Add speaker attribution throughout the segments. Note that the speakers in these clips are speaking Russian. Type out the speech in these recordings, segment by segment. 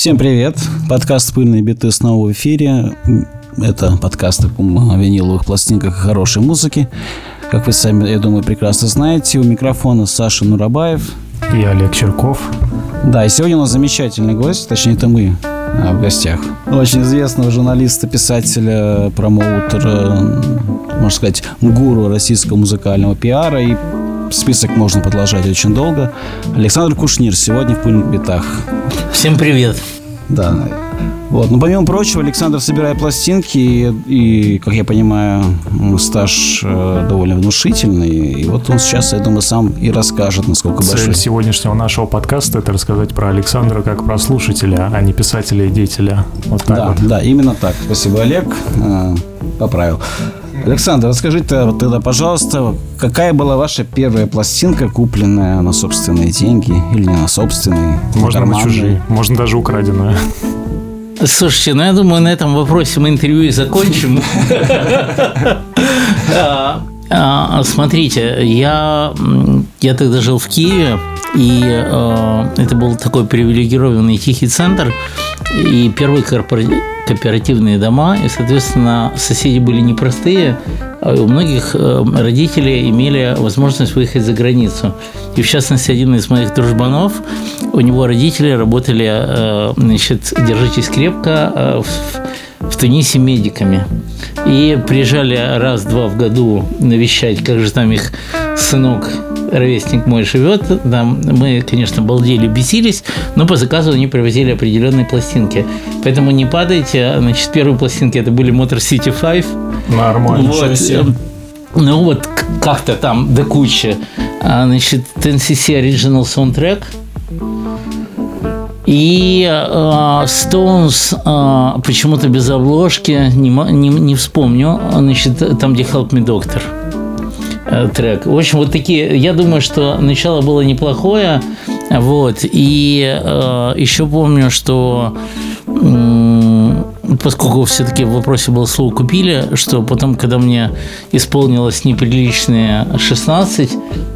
Speaker 1: Всем привет! Подкаст «Пыльные биты» снова в эфире. Это подкаст о виниловых пластинках и хорошей музыке. Как вы сами, я думаю, прекрасно знаете, у микрофона Саша Нурабаев.
Speaker 2: И Олег Черков.
Speaker 1: Да, и сегодня у нас замечательный гость, точнее, это мы а, в гостях. Очень известного журналиста, писателя, промоутера, можно сказать, гуру российского музыкального пиара и список можно продолжать очень долго. Александр Кушнир сегодня в пыльных битах.
Speaker 3: Всем привет.
Speaker 1: Да. Вот. Но помимо прочего, Александр собирает пластинки, и, и как я понимаю, стаж э, довольно внушительный. И вот он сейчас, я думаю, сам и расскажет, насколько
Speaker 2: Цель
Speaker 1: большой.
Speaker 2: сегодняшнего нашего подкаста – это рассказать про Александра как про слушателя, а не писателя и деятеля. Вот так
Speaker 1: да,
Speaker 2: вот.
Speaker 1: да, именно так. Спасибо, Олег. Э, поправил. Александр, расскажите вот тогда, пожалуйста, какая была ваша первая пластинка, купленная на собственные деньги или не на собственные?
Speaker 2: Можно на
Speaker 1: карманные?
Speaker 2: чужие, можно даже украденную.
Speaker 3: Слушайте, ну я думаю, на этом вопросе мы интервью и закончим. А, а, Смотрите, я, я тогда жил в Киеве, и э, это был такой привилегированный тихий центр, и первые корпора- кооперативные дома, и, соответственно, соседи были непростые, а у многих э, родители имели возможность выехать за границу. И, в частности, один из моих дружбанов, у него родители работали, э, значит, держитесь крепко, э, в Тунисе медиками. И приезжали раз-два в году навещать, как же там их сынок ровесник мой живет, там мы, конечно, балдели, бесились, но по заказу они привозили определенные пластинки. Поэтому не падайте. Значит, первые пластинки это были Motor City 5.
Speaker 2: Нормально.
Speaker 3: Вот, эм, ну вот как-то там до кучи. А, Значит, NCC Original Soundtrack. И э, Stones э, почему-то без обложки, не, не, не вспомню, значит, там, где Help Me Doctor э, трек. В общем, вот такие, я думаю, что начало было неплохое, вот, и э, еще помню, что поскольку все-таки в вопросе было слово «купили», что потом, когда мне исполнилось неприличные 16,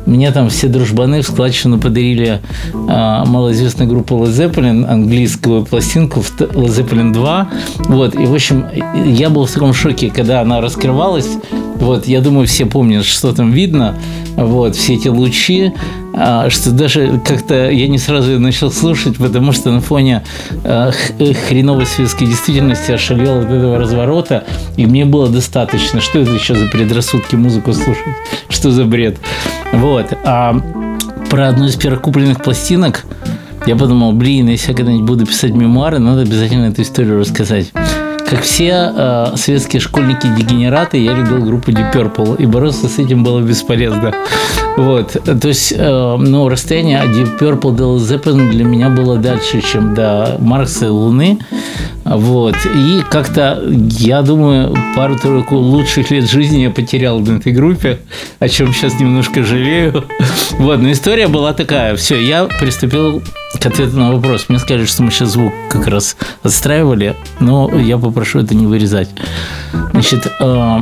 Speaker 3: мне там все дружбаны в складчину подарили э, малоизвестную группу Led Zeppelin, английскую пластинку Led Zeppelin 2. Вот, и, в общем, я был в таком шоке, когда она раскрывалась. Вот, я думаю, все помнят, что там видно. Вот, все эти лучи, а, что даже как-то я не сразу ее начал слушать, потому что на фоне а, э, хреновой светской действительности ошалел от этого разворота, и мне было достаточно. Что это еще за предрассудки музыку слушать? Что за бред? Вот. А про одну из первых купленных пластинок я подумал, блин, если я когда-нибудь буду писать мемуары, надо обязательно эту историю рассказать. Как все э, советские школьники-дегенераты, я любил группу Deep Purple, и бороться с этим было бесполезно. Вот. То есть, э, ну, расстояние от Deep Purple до Zeppelin для меня было дальше, чем до Марса и Луны. Вот. И как-то, я думаю, пару-тройку лучших лет жизни я потерял на этой группе, о чем сейчас немножко жалею. Вот, но история была такая. Все, я приступил к ответу на вопрос. Мне сказали, что мы сейчас звук как раз отстраивали, но я попрошу это не вырезать. Значит, э,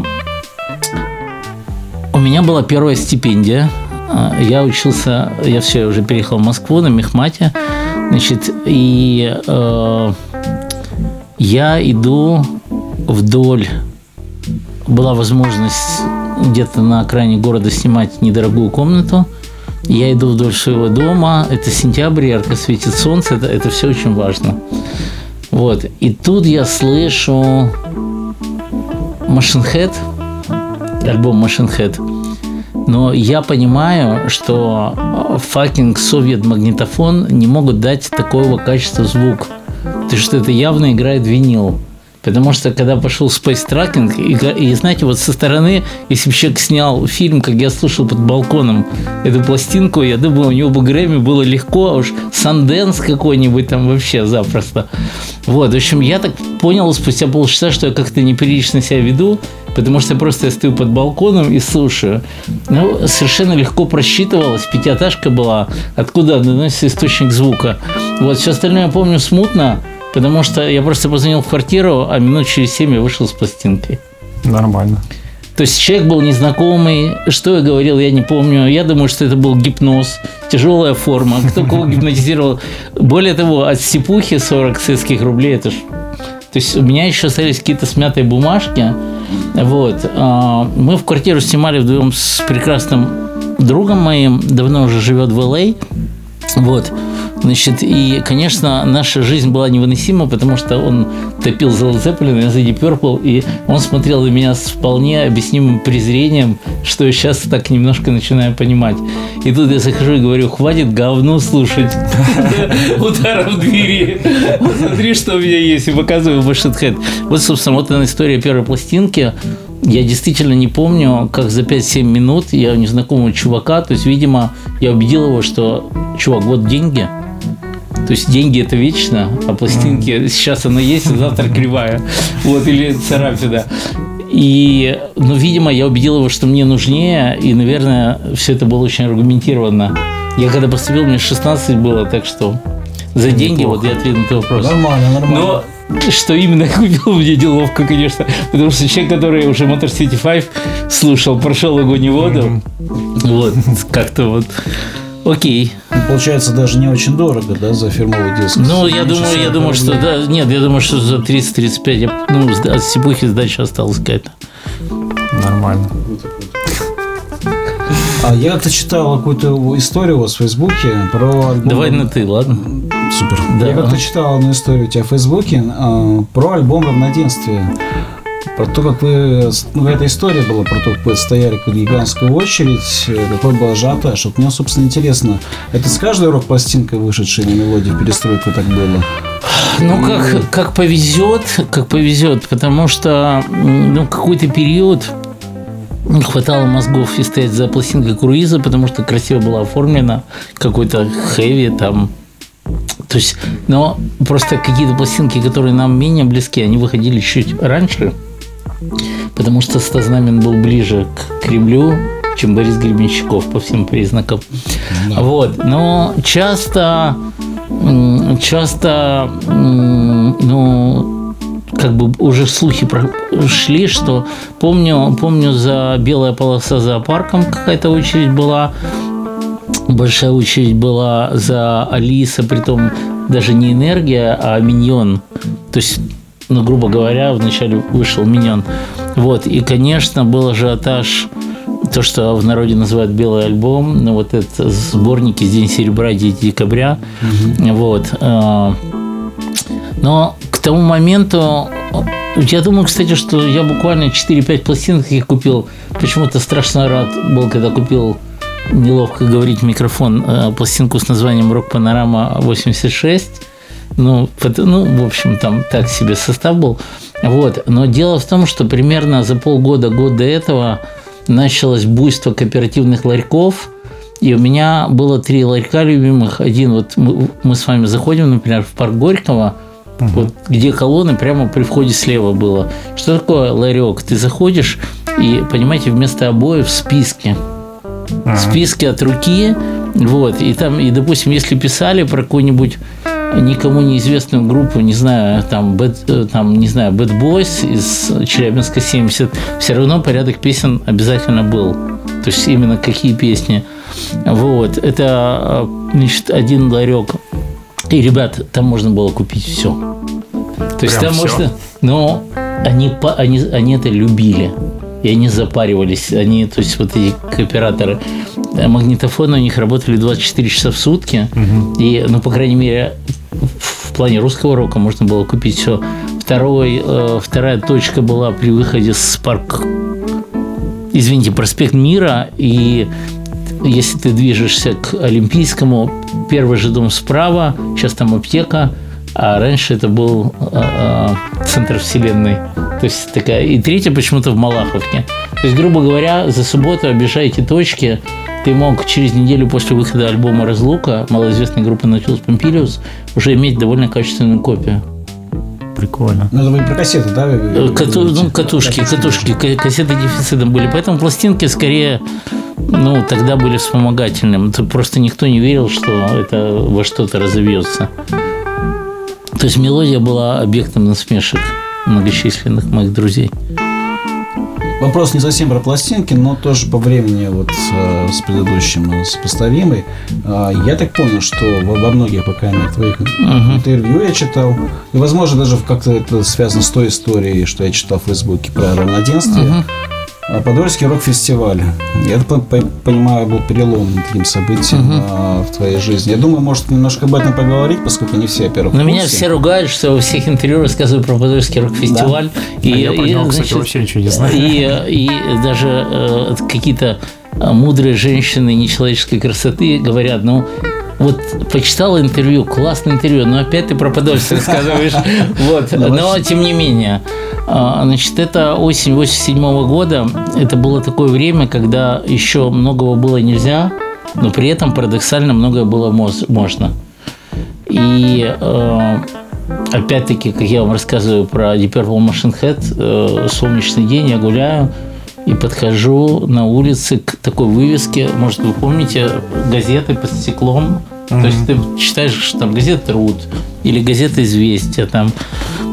Speaker 3: у меня была первая стипендия. А, Я учился, я все, я уже переехал в Москву на мехмате. Значит, и э, я иду вдоль. Была возможность где-то на окраине города снимать недорогую комнату. Я иду вдоль своего дома. Это сентябрь, ярко светит солнце. Это, это все очень важно. Вот. И тут я слышу Machine Head, альбом Machine Head. Но я понимаю, что fucking совет магнитофон не могут дать такого качества звук. То что это явно играет винил. Потому что когда пошел Space Tracking, и, и знаете, вот со стороны, если бы человек снял фильм, как я слушал под балконом эту пластинку, я думаю, у него бы Грэмми было легко, а уж Санденс какой-нибудь там вообще запросто. Вот, в общем, я так понял спустя полчаса, что я как-то неприлично себя веду, потому что просто я стою под балконом и слушаю. Ну, совершенно легко просчитывалось, пятиэтажка была, откуда доносится источник звука. Вот, все остальное я помню смутно, потому что я просто позвонил в квартиру, а минут через семь я вышел с пластинкой.
Speaker 2: Нормально.
Speaker 3: То есть человек был незнакомый, что я говорил, я не помню. Я думаю, что это был гипноз, тяжелая форма. Кто кого гипнотизировал. Более того, от степухи 40 советских рублей, это ж... То есть у меня еще остались какие-то смятые бумажки. Вот. А, Мы в квартиру снимали вдвоем с прекрасным другом моим, давно уже живет в Л.А. Вот. Значит, и, конечно, наша жизнь была невыносима, потому что он топил Led Zeppelin, я за Purple, и он смотрел на меня с вполне объяснимым презрением, что я сейчас так немножко начинаю понимать. И тут я захожу и говорю, хватит говно слушать. Удар в двери. Смотри, что у меня есть, и показываю Bushhead. Вот, собственно, вот она история первой пластинки. Я действительно не помню, как за 5-7 минут я у незнакомого чувака, то есть, видимо, я убедил его, что, чувак, вот деньги, то есть деньги это вечно, а пластинки сейчас она есть, а завтра кривая. Вот, или царапина. И, ну, видимо, я убедил его, что мне нужнее, и, наверное, все это было очень аргументированно. Я когда поступил, мне 16 было, так что за деньги, вот я ответил на твой вопрос.
Speaker 1: Нормально, нормально.
Speaker 3: Но что именно купил, мне неловко, конечно. Потому что человек, который уже Motor City 5 слушал, прошел огонь и воду. Вот, как-то вот. Окей.
Speaker 1: Получается даже не очень дорого, да, за фирмовый диск.
Speaker 3: Ну, я думаю, я
Speaker 1: 40
Speaker 3: думаю, что да, нет, я думаю, что за 30-35, я- ну, от Сибухи сдача осталась какая-то.
Speaker 2: Нормально.
Speaker 1: А я как-то читал какую-то историю у вас в Фейсбуке про альбом...
Speaker 3: Давай на ты, ладно?
Speaker 1: Супер.
Speaker 3: Да.
Speaker 1: Я как-то читал одну историю у тебя в Фейсбуке а, про альбом «Равноденствие». Про то, как вы... Ну, эта история была про то, как вы стояли как гигантскую очередь, э, какой был ажиотаж. Вот мне, собственно, интересно, это с каждой рок-пластинкой вышедшей на мелодии перестройку так было?
Speaker 3: Ну, как, как повезет, как повезет, потому что, ну, какой-то период не хватало мозгов и стоять за пластинкой круиза, потому что красиво была оформлена, какой-то хэви там. То есть, но просто какие-то пластинки, которые нам менее близки, они выходили чуть раньше, потому что Стазнамен был ближе к Кремлю, чем Борис Гребенщиков по всем признакам. Вот. Но часто, часто, ну, как бы уже слухи шли, что помню, помню за белая полоса зоопарком какая-то очередь была, большая очередь была за Алиса, притом даже не энергия, а миньон. То есть, ну, грубо говоря, вначале вышел миньон. Вот, и, конечно, был ажиотаж то, что в народе называют белый альбом, ну, вот это сборники «День серебра» «9 декабря». Вот. э, Но к тому моменту, я думаю, кстати, что я буквально 4-5 пластинок я купил. Почему-то страшно рад был, когда купил неловко говорить микрофон э, пластинку с названием «Рок Панорама 86». Ну, ну, в общем, там так себе состав был. Вот. Но дело в том, что примерно за полгода, год до этого началось буйство кооперативных ларьков, и у меня было три ларька любимых. Один вот мы, мы с вами заходим, например, в парк Горького, вот где колонны прямо при входе слева было. Что такое ларек? Ты заходишь и, понимаете, вместо обоев списки. Списки от руки. Вот. И там, и, допустим, если писали про какую-нибудь никому неизвестную группу, не знаю, там, Bad, э, там, не знаю, Bad Boys из Челябинска 70, все равно порядок песен обязательно был. То есть именно какие песни. Вот. Это, э, значит, один ларек. И, ребят, там можно было купить все. То есть
Speaker 2: Прям
Speaker 3: там
Speaker 2: всё?
Speaker 3: можно... Но они, они, они это любили. И они запаривались. Они, то есть вот эти кооператоры. Магнитофоны у них работали 24 часа в сутки. И, ну, по крайней мере, в плане русского рока можно было купить все. Второй, э, вторая точка была при выходе с парк... Извините, проспект Мира. И если ты движешься к Олимпийскому, первый же дом справа, сейчас там аптека, а раньше это был э, э, центр вселенной. То есть такая. И третья почему-то в Малаховке. То есть, грубо говоря, за субботу обижая эти точки, ты мог через неделю после выхода альбома «Разлука» малоизвестной группы «Наутилус Помпилиус» уже иметь довольно качественную копию.
Speaker 2: Прикольно.
Speaker 1: Ну, это вы про кассеты, да?
Speaker 3: кату- ну, катушки, катушки, ка- кассеты дефицитом были. Поэтому пластинки скорее, ну, тогда были вспомогательным. Это просто никто не верил, что это во что-то разовьется. То есть мелодия была объектом насмешек многочисленных моих друзей.
Speaker 1: Вопрос не совсем про пластинки, но тоже по времени вот э, с предыдущим э, сопоставимый. А, Я так понял, что во во многих пока твоих интервью я читал, и, возможно, даже как-то это связано с той историей, что я читал в Фейсбуке про равноденствие. А, Подольский рок-фестиваль. Я понимаю, был переломным таким событием а, в твоей жизни. Я думаю, может, немножко об этом поговорить, поскольку не все, во-первых,
Speaker 3: Но меня все ругают, что во всех интервью рассказываю про Подольский рок-фестиваль.
Speaker 2: А я про него, кстати, вообще ничего не знаю.
Speaker 3: И, и даже э, какие-то мудрые женщины нечеловеческой красоты говорят, ну, вот почитала интервью, классное интервью, но опять ты про Подольск рассказываешь. Вот. Но тем не менее, а, значит, это осень 87 года. Это было такое время, когда еще многого было нельзя, но при этом парадоксально многое было можно. И э, опять-таки, как я вам рассказываю про Deep Purple Machine Head, э, солнечный день, я гуляю и подхожу на улице к такой вывеске, может, вы помните, газеты под стеклом. То есть ты читаешь, что там газета «Труд» или газета «Известия». Там.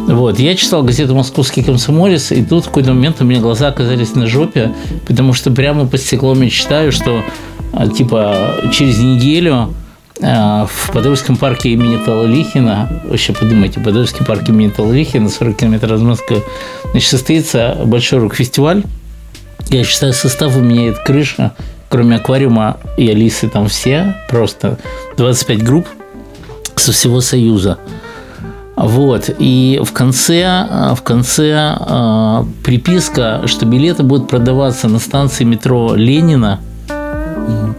Speaker 3: Вот. Я читал газету «Московский комсомолец», и тут в какой-то момент у меня глаза оказались на жопе, потому что прямо под стеклом я читаю, что а, типа через неделю а, в Подольском парке имени Талалихина, вообще подумайте, Подольский парк имени Талалихина, 40 километров от Москвы, значит, состоится большой рок-фестиваль. Я считаю, состав у меня это крыша, кроме аквариума и Алисы, там все, просто 25 групп со всего Союза. Вот. И в конце, а, в конце а, приписка, что билеты будут продаваться на станции метро Ленина.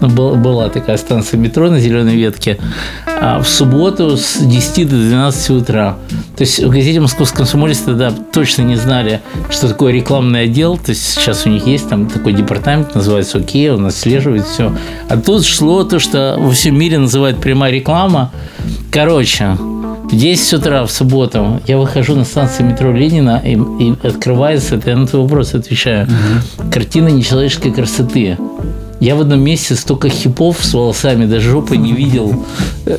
Speaker 3: Был- была такая станция метро на зеленой ветке. а в субботу с 10 до 12 утра. То есть в газете «Московский комсомолец» тогда точно не знали, что такое рекламный отдел. То есть сейчас у них есть там такой департамент, называется «Окей», он отслеживает все. А тут шло то, что во всем мире называют прямая реклама. Короче, в 10 утра в субботу я выхожу на станцию метро Ленина, и, и открывается, это я на твой вопрос отвечаю, картина нечеловеческой красоты. Я в одном месте столько хипов с волосами до жопы не видел.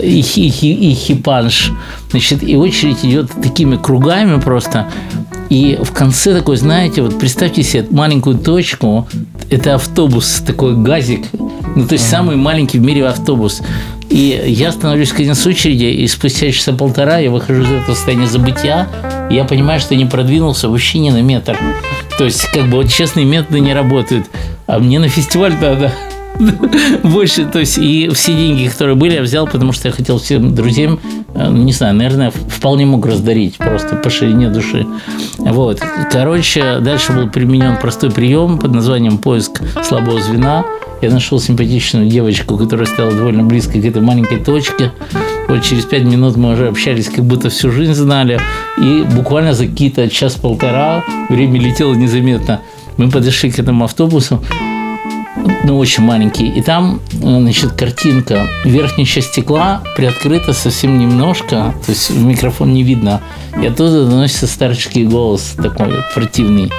Speaker 3: И, хи- хи- и хипанш. Значит, и очередь идет такими кругами просто. И в конце такой, знаете, вот представьте себе маленькую точку. Это автобус, такой газик. Ну, то есть самый маленький в мире автобус. И я становлюсь конец очереди, и спустя часа полтора я выхожу из этого состояния забытия, и я понимаю, что не продвинулся вообще ни на метр. То есть, как бы вот честные методы не работают. А мне на фестиваль надо больше, то есть, и все деньги, которые были, я взял, потому что я хотел всем друзьям, э, не знаю, наверное, вполне мог раздарить просто по ширине души. Вот. Короче, дальше был применен простой прием под названием поиск слабого звена. Я нашел симпатичную девочку, которая стояла довольно близко к этой маленькой точке. Вот через пять минут мы уже общались, как будто всю жизнь знали. И буквально за какие-то час-полтора время летело незаметно. Мы подошли к этому автобусу, ну, очень маленький. И там, значит, картинка. Верхняя часть стекла приоткрыта совсем немножко, то есть в микрофон не видно. И оттуда доносится старческий голос такой противный.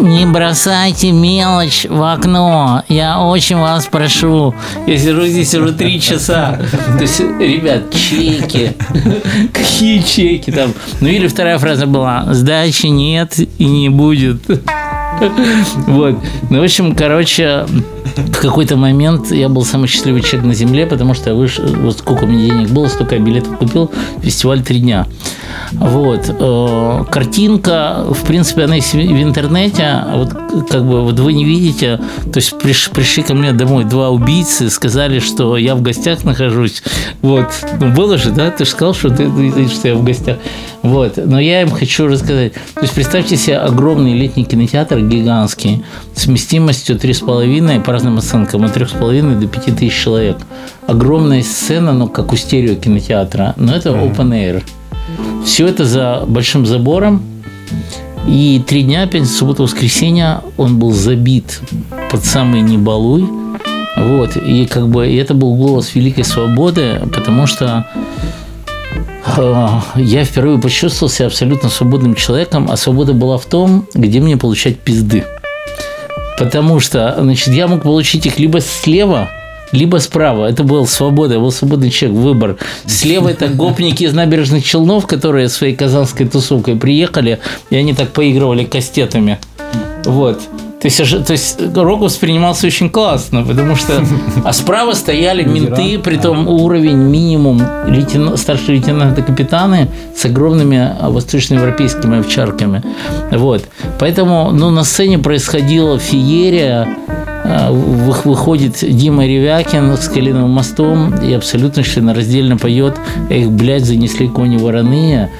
Speaker 3: Не бросайте мелочь в окно. Я очень вас прошу. Я сижу здесь уже три часа. То есть, ребят, чеки. Какие чеки там? Ну или вторая фраза была. Сдачи нет и не будет. Вот. Ну, в общем, короче, в какой-то момент я был самый счастливый человек на земле, потому что я вышел, вот сколько у меня денег было, столько я билетов купил, фестиваль три дня. Вот. Э, Картинка, в принципе, она есть в интернете, а вот как бы вот вы не видите, то есть приш- пришли ко мне домой два убийцы, сказали, что я в гостях нахожусь. Вот. Ну, было же, да? Ты же сказал, что, ты, что я в гостях. Вот. Но я им хочу рассказать. То есть представьте себе огромный летний кинотеатр, гигантский, с вместимостью 3,5, по разным оценкам, от 3,5 до 5 тысяч человек. Огромная сцена, ну, как у стерео кинотеатра, но это open air. Все это за большим забором. И три дня, пятница, суббота, воскресенье, он был забит под самый небалуй. Вот. И как бы и это был голос великой свободы, потому что э, я впервые почувствовал себя абсолютно свободным человеком, а свобода была в том, где мне получать пизды. Потому что, значит, я мог получить их либо слева, либо справа. Это была свобода, был свободный человек, выбор. Слева это гопники из набережных Челнов, которые своей казанской тусовкой приехали, и они так поигрывали кастетами. Вот. То есть, то есть рок воспринимался очень классно, потому что... А справа стояли менты, при том уровень минимум лейтен- старшие лейтенанты капитаны с огромными а, восточноевропейскими овчарками. Вот. Поэтому ну, на сцене происходила феерия, а, вы- выходит Дима Ревякин с Калиновым мостом и абсолютно членораздельно поет «Эх, блядь, занесли кони вороные».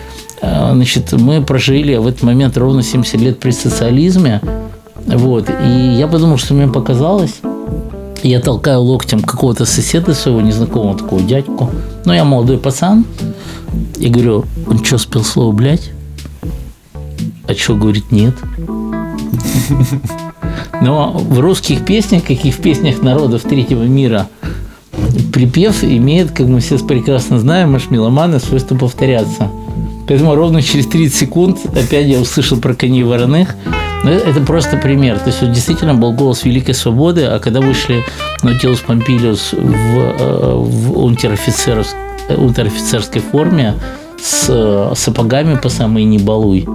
Speaker 3: А, Значит, мы прожили в этот момент ровно 70 лет при социализме. Вот. И я подумал, что мне показалось. Я толкаю локтем какого-то соседа своего незнакомого такого дядьку. Ну, я молодой пацан. И говорю, он что, спел слово «блядь»? А что, говорит, нет. Но в русских песнях, как и в песнях народов третьего мира, припев имеет, как мы все прекрасно знаем, аж меломаны, свойство повторяться. Поэтому ровно через 30 секунд опять я услышал про коней вороных. Но это это просто пример. То есть вот действительно был голос великой свободы, а когда вышли Наутилус Помпилиус в, э, в унтер-офицерс- э, унтер-офицерской форме с э, сапогами по самой не балуй,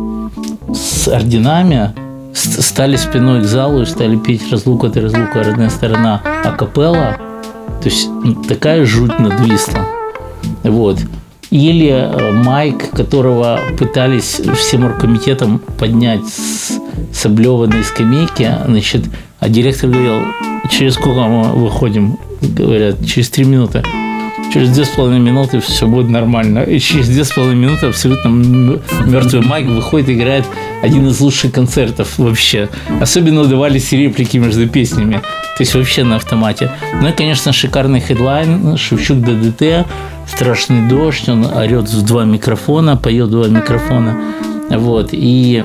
Speaker 3: с орденами, стали спиной к залу и стали петь «Разлука ты, разлука, родная сторона» акапелла. То есть такая жуть надвисла. Вот. Или э, Майк, которого пытались всем оргкомитетом поднять с, с облеванной скамейки, значит, а директор говорил, через сколько мы выходим? Говорят, через три минуты. Через две с половиной минуты все будет нормально. И через две с половиной минуты абсолютно мертвый Майк выходит и играет один из лучших концертов вообще. Особенно удавались реплики между песнями. То есть вообще на автомате. Ну и, конечно, шикарный хедлайн Шевчук ДДТ, страшный дождь, он орет в два микрофона, поет два микрофона. Вот. И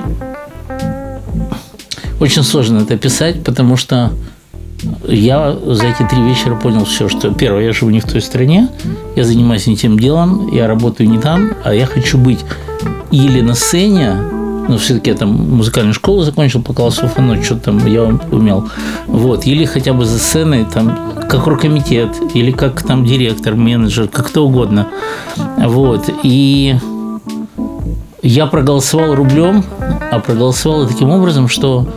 Speaker 3: очень сложно это писать, потому что я за эти три вечера понял все, что первое, я живу не в той стране, я занимаюсь не тем делом, я работаю не там, а я хочу быть или на сцене, но все-таки я там музыкальную школу закончил по классу фано, что там я умел, вот, или хотя бы за сценой, там, как рукомитет, или как там директор, менеджер, как кто угодно, вот, и я проголосовал рублем, а проголосовал таким образом, что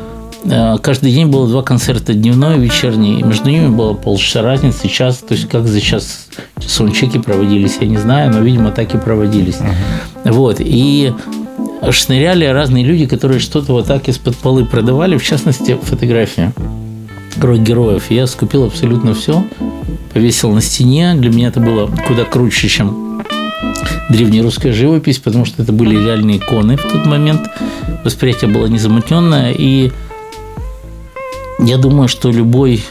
Speaker 3: каждый день было два концерта, дневной и вечерний. И между ними было полчаса разницы, час. То есть как за час саундчеки проводились, я не знаю, но, видимо, так и проводились. Вот. И шныряли разные люди, которые что-то вот так из-под полы продавали, в частности, фотографии рок героев. Я скупил абсолютно все, повесил на стене. Для меня это было куда круче, чем древнерусская живопись, потому что это были реальные иконы в тот момент. Восприятие было незамутненное. И я думаю, что любой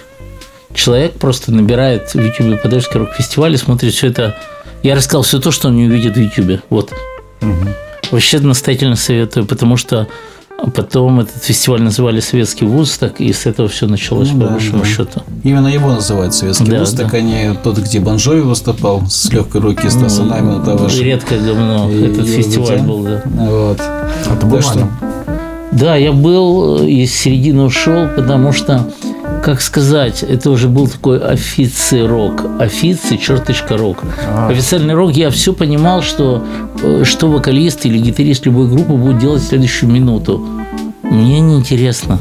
Speaker 3: человек просто набирает в YouTube Подольский рок-фестиваль и смотрит все это. Я рассказал все то, что он не увидит в YouTube. Вот. Вообще настоятельно советую, потому что потом этот фестиваль называли Советский вуз, так и с этого все началось,
Speaker 1: Ну
Speaker 3: по
Speaker 1: да,
Speaker 3: большому
Speaker 1: да.
Speaker 3: счету.
Speaker 1: Именно его называют советский
Speaker 3: Да,
Speaker 1: вуз,
Speaker 3: да.
Speaker 1: так они тот, где Бонжови выступал с легкой руки Стаса Намина, того же.
Speaker 3: Редкое говно.
Speaker 1: И-
Speaker 3: Этот
Speaker 1: и
Speaker 3: фестиваль был, да.
Speaker 1: Вот.
Speaker 2: Это был
Speaker 1: Да
Speaker 3: я был э, из середины ушел, потому что, как сказать, это уже был такой офицерок. Офици, черточка рок. Официальный рок, я все понимал, что, э, что вокалист или гитарист любой группы будет делать в следующую минуту. Мне неинтересно.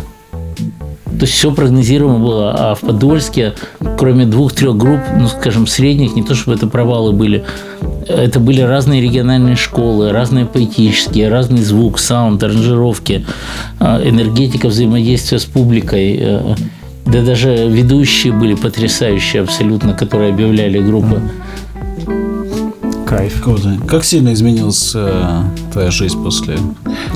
Speaker 3: То есть все прогнозируемо было. А в Подольске, кроме двух-трех групп, ну, скажем, средних, не то чтобы это провалы были, это были разные региональные школы, разные поэтические, разный звук, саунд, аранжировки, э, энергетика взаимодействия с публикой. э, Да даже ведущие были потрясающие абсолютно, которые объявляли группы.
Speaker 2: Кайф.
Speaker 1: Круто. Как сильно изменилась э, твоя жизнь после...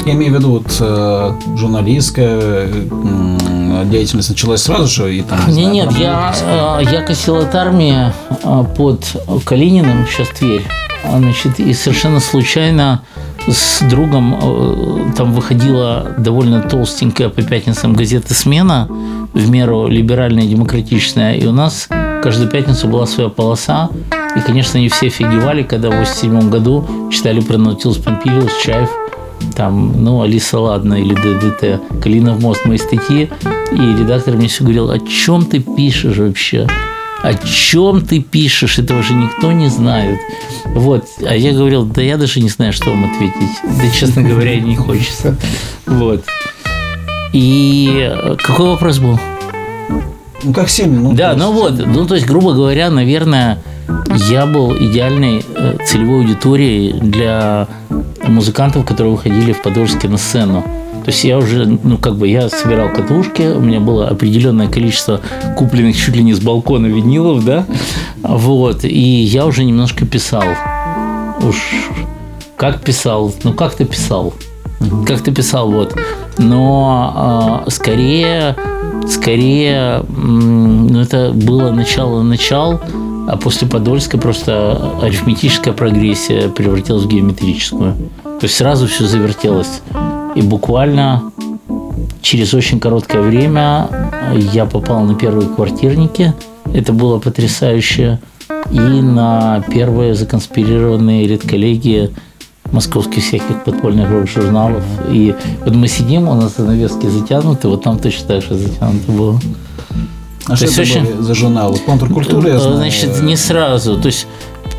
Speaker 1: Я имею в виду, вот э, журналистская э, деятельность началась сразу же? И там, не
Speaker 3: Не,
Speaker 1: знаю,
Speaker 3: нет, я, э, я косил от армии э, под Калининым, сейчас Тверь. Значит, и совершенно случайно с другом э, там выходила довольно толстенькая по пятницам газета «Смена», в меру либеральная и демократичная, и у нас каждую пятницу была своя полоса, и, конечно, они все офигевали, когда в 87 году читали про Наутилус Помпилиус, Чаев, там, ну, Алиса Ладно или ДДТ, Калинов мост, мои статьи, и редактор мне все говорил, о чем ты пишешь вообще? О чем ты пишешь? Этого же никто не знает. Вот. А я говорил, да я даже не знаю, что вам ответить. Да, честно говоря, не хочется. Вот. И какой вопрос был?
Speaker 1: Ну, как сильно? Ну,
Speaker 3: Да, ну вот, ну то есть, грубо говоря, наверное, я был идеальной э, целевой аудиторией для музыкантов, которые выходили в Подольске на сцену. То есть я уже, ну как бы, я собирал катушки, у меня было определенное количество купленных чуть ли не с балкона винилов, да, вот, и я уже немножко писал. Уж как писал, ну как ты писал, как ты писал, вот. Но э, скорее, скорее, ну это было начало-начал, а после Подольска просто арифметическая прогрессия превратилась в геометрическую. То есть сразу все завертелось. И буквально через очень короткое время я попал на первые квартирники. Это было потрясающе. И на первые законспирированные редколлегии московских всяких подпольных рок-журналов. И вот мы сидим, у нас занавески затянуты, вот там точно так же затянуто было.
Speaker 1: А что
Speaker 3: есть
Speaker 1: это
Speaker 3: очень-
Speaker 1: были за журналы? Контркультура, я знаю.
Speaker 3: Значит, не сразу. То есть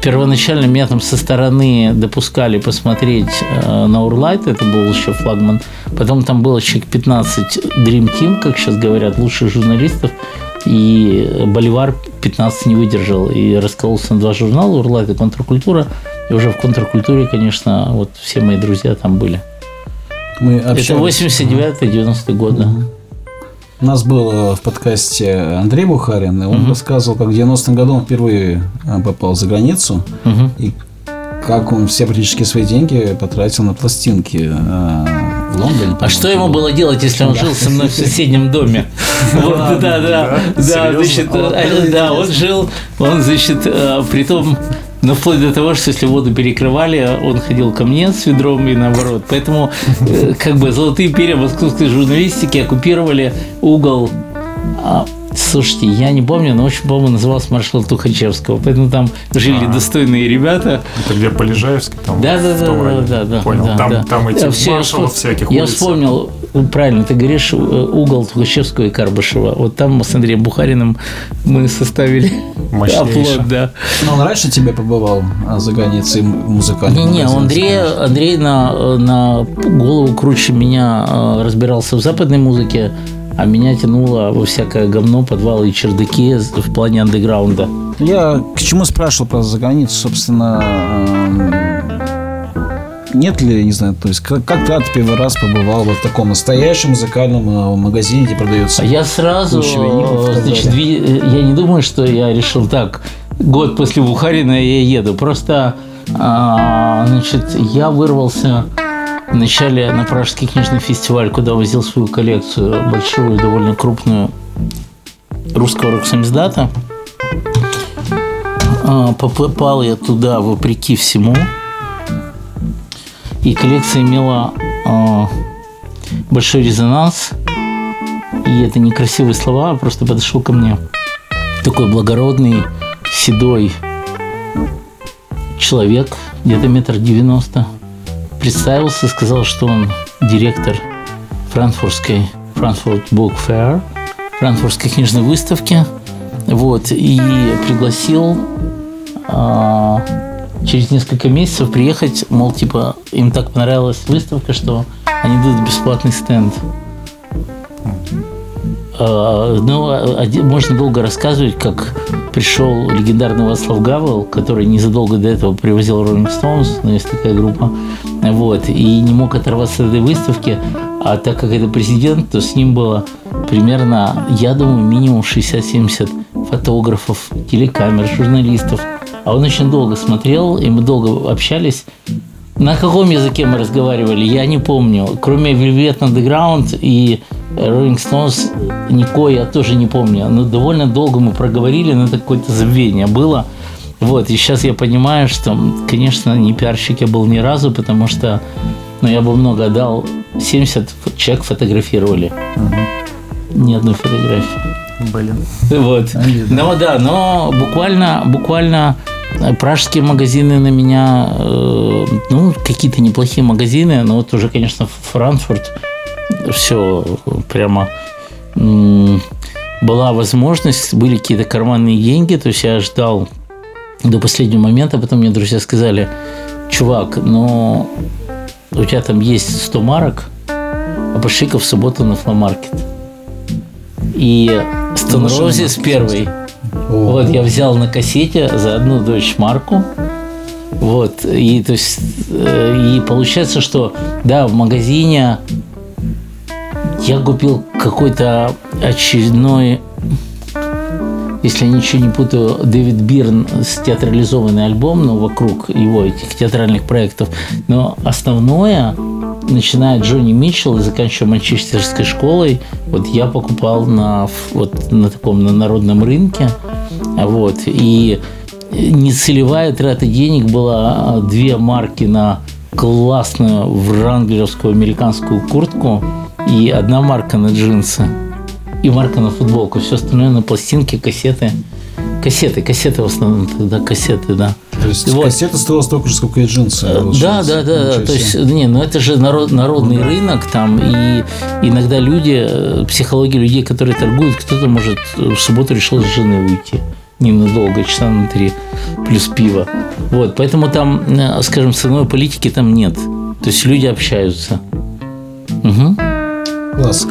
Speaker 3: первоначально меня там со стороны допускали посмотреть э, на Урлайт, это был еще флагман. Потом там было человек 15 Dream Team, как сейчас говорят, лучших журналистов. И Боливар 15 не выдержал и раскололся на два журнала, Урлайт и Контркультура. И уже в Контркультуре, конечно, вот все мои друзья там были.
Speaker 1: Мы
Speaker 3: Это
Speaker 1: общались.
Speaker 3: 89-90 годы.
Speaker 1: У нас был э, в подкасте Андрей Бухарин, и он рассказывал, как в 90-м году он впервые э, попал за границу,
Speaker 3: Мгм.
Speaker 1: и как он все практически свои деньги потратил на пластинки э, в Лондоне.
Speaker 3: А что ему было делать, если он жил со мной в соседнем доме? Да, да, да, значит, э,
Speaker 1: это
Speaker 3: да, он жил, он, значит, э, при том, ну, вплоть до того, что если воду перекрывали, он ходил ко мне с ведром и наоборот. Поэтому, э, как бы, золотые перья московской журналистики оккупировали угол а, Слушайте, я не помню, но очень, по-моему, назывался маршал Тухачевского. Поэтому там жили достойные ребята.
Speaker 2: Это где Полежаевский там?
Speaker 3: Да, да, да, да, да, да.
Speaker 2: Понял.
Speaker 3: да,
Speaker 2: там,
Speaker 3: да.
Speaker 2: там эти
Speaker 3: я
Speaker 2: маршалов
Speaker 3: вспом-
Speaker 2: всяких
Speaker 3: Я
Speaker 2: улиц.
Speaker 3: вспомнил, правильно, ты говоришь, э, угол Тухачевского и Карбышева. Вот там мы с Андреем Бухариным мы составили оплот, да.
Speaker 1: Но он раньше тебя побывал а, за границей музыкальной?
Speaker 3: Не-не, у Андрея, Андрей на, на голову круче меня э, разбирался в западной музыке, а меня тянуло во всякое говно, подвалы и чердаки в плане андеграунда.
Speaker 1: Я к чему спрашивал про за границу, собственно, эм, нет ли, не знаю, то есть как, как ты первый раз побывал вот в таком настоящем музыкальном э, магазине, где продается?
Speaker 3: А Я сразу,
Speaker 1: так
Speaker 3: значит, ви- я не думаю, что я решил так, год после Бухарина я еду. Просто, а, значит, я вырвался вначале на Пражский книжный фестиваль, куда возил свою коллекцию, большую, довольно крупную, русского роксамиздата. А, Попал я туда вопреки всему. И коллекция имела а, большой резонанс. И это не красивые слова, а просто подошел ко мне такой благородный, седой человек, где-то метр девяносто, представился, сказал, что он директор франкфуртской Frankfurt Book Fair, франкфуртской книжной выставки, вот, и пригласил а, через несколько месяцев приехать, мол, типа, им так понравилась выставка, что они дадут бесплатный стенд. А, Ну, а- можно долго рассказывать, как пришел легендарный Вацлав Гавел, который незадолго до этого привозил Rolling Stones, ну, есть такая группа, вот, и не мог оторваться от этой выставки, а так как это президент, то с ним было примерно, я думаю, минимум 60-70 фотографов, телекамер, журналистов, а он очень долго смотрел, и мы долго общались, на каком языке мы разговаривали, я не помню. Кроме Velvet Underground и Rolling Stones, никакой я тоже не помню. Но довольно долго мы проговорили, но это какое-то забвение было. Вот, и сейчас я понимаю, что, конечно, не пиарщик я был ни разу, потому что ну, я бы много отдал. 70 фо- человек фотографировали. Ни одной фотографии.
Speaker 2: Блин.
Speaker 3: Вот. Но да, но буквально, буквально э, пражские магазины на меня, э, ну, какие-то неплохие магазины, но вот уже, конечно, Франкфурт, все прямо была возможность, были какие-то карманные деньги, то есть я ждал до последнего момента, потом мне друзья сказали, чувак, но у тебя там есть 100 марок, а пошли-ка в субботу на фломаркет. И
Speaker 1: Машина,
Speaker 3: Roses первый.
Speaker 1: О.
Speaker 3: Вот, я взял на кассете за одну дочь марку. Вот, и то есть, э, и получается, что, да, в магазине я купил какой-то очередной, если я ничего не путаю, Дэвид Бирн с театрализованный альбом, ну, вокруг его этих театральных проектов. Но основное, начиная от Джонни Митчелл и заканчивая Манчестерской школой, вот я покупал на, вот, на таком на народном рынке. Вот, и нецелевая трата денег была а, две марки на классную вранглеровскую американскую куртку и одна марка на джинсы и марка на футболку. Все остальное на пластинки, кассеты. Кассеты, кассеты в основном тогда, кассеты, да.
Speaker 1: То есть
Speaker 3: Вот.
Speaker 1: кассета стоила столько же, сколько и джинсы.
Speaker 3: Да,
Speaker 1: получается.
Speaker 3: да, да, да. То есть, не, ну это же народ, народный рынок там, и иногда люди, э, психология людей, которые торгуют, кто-то может э, в субботу решил с жены уйти ненадолго, часа на три, плюс пиво. Вот, поэтому там, э, скажем, ценовой политики там нет. То есть люди общаются. Мгм.
Speaker 1: Класс.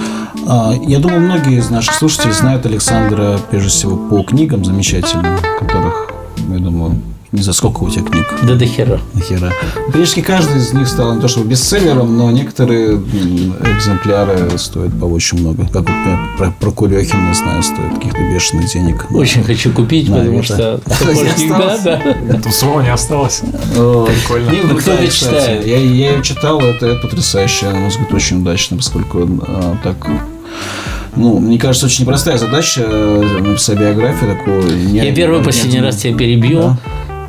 Speaker 1: А, Я думаю, многие из наших слушателей знают Александра, прежде всего, по книгам замечательным, которых, я думаю, не за сколько у тебя книг.
Speaker 3: Да до хера.
Speaker 1: Нахера. Практически каждый из них стал не то чтобы бестселлером, но некоторые экземпляры стоят по очень много. Как вот, например, про, про Курехина, я знаю, стоит каких-то бешеных денег.
Speaker 3: Очень хочу купить,
Speaker 1: Да,
Speaker 3: потому
Speaker 1: это-
Speaker 3: что да,
Speaker 1: осталось.
Speaker 3: да.
Speaker 2: Тут слова не осталось. Прикольно.
Speaker 1: книгу
Speaker 3: Ну, кто
Speaker 1: да, кстати,
Speaker 3: читает?
Speaker 1: Я, я ее читал, это, это потрясающе, на мой взгляд, очень удачно, поскольку а, так... Ну, мне кажется, очень непростая задача э, написать биографию такую. Не-
Speaker 3: Я первый
Speaker 1: не-
Speaker 3: последний раз тебя перебью.
Speaker 1: Да.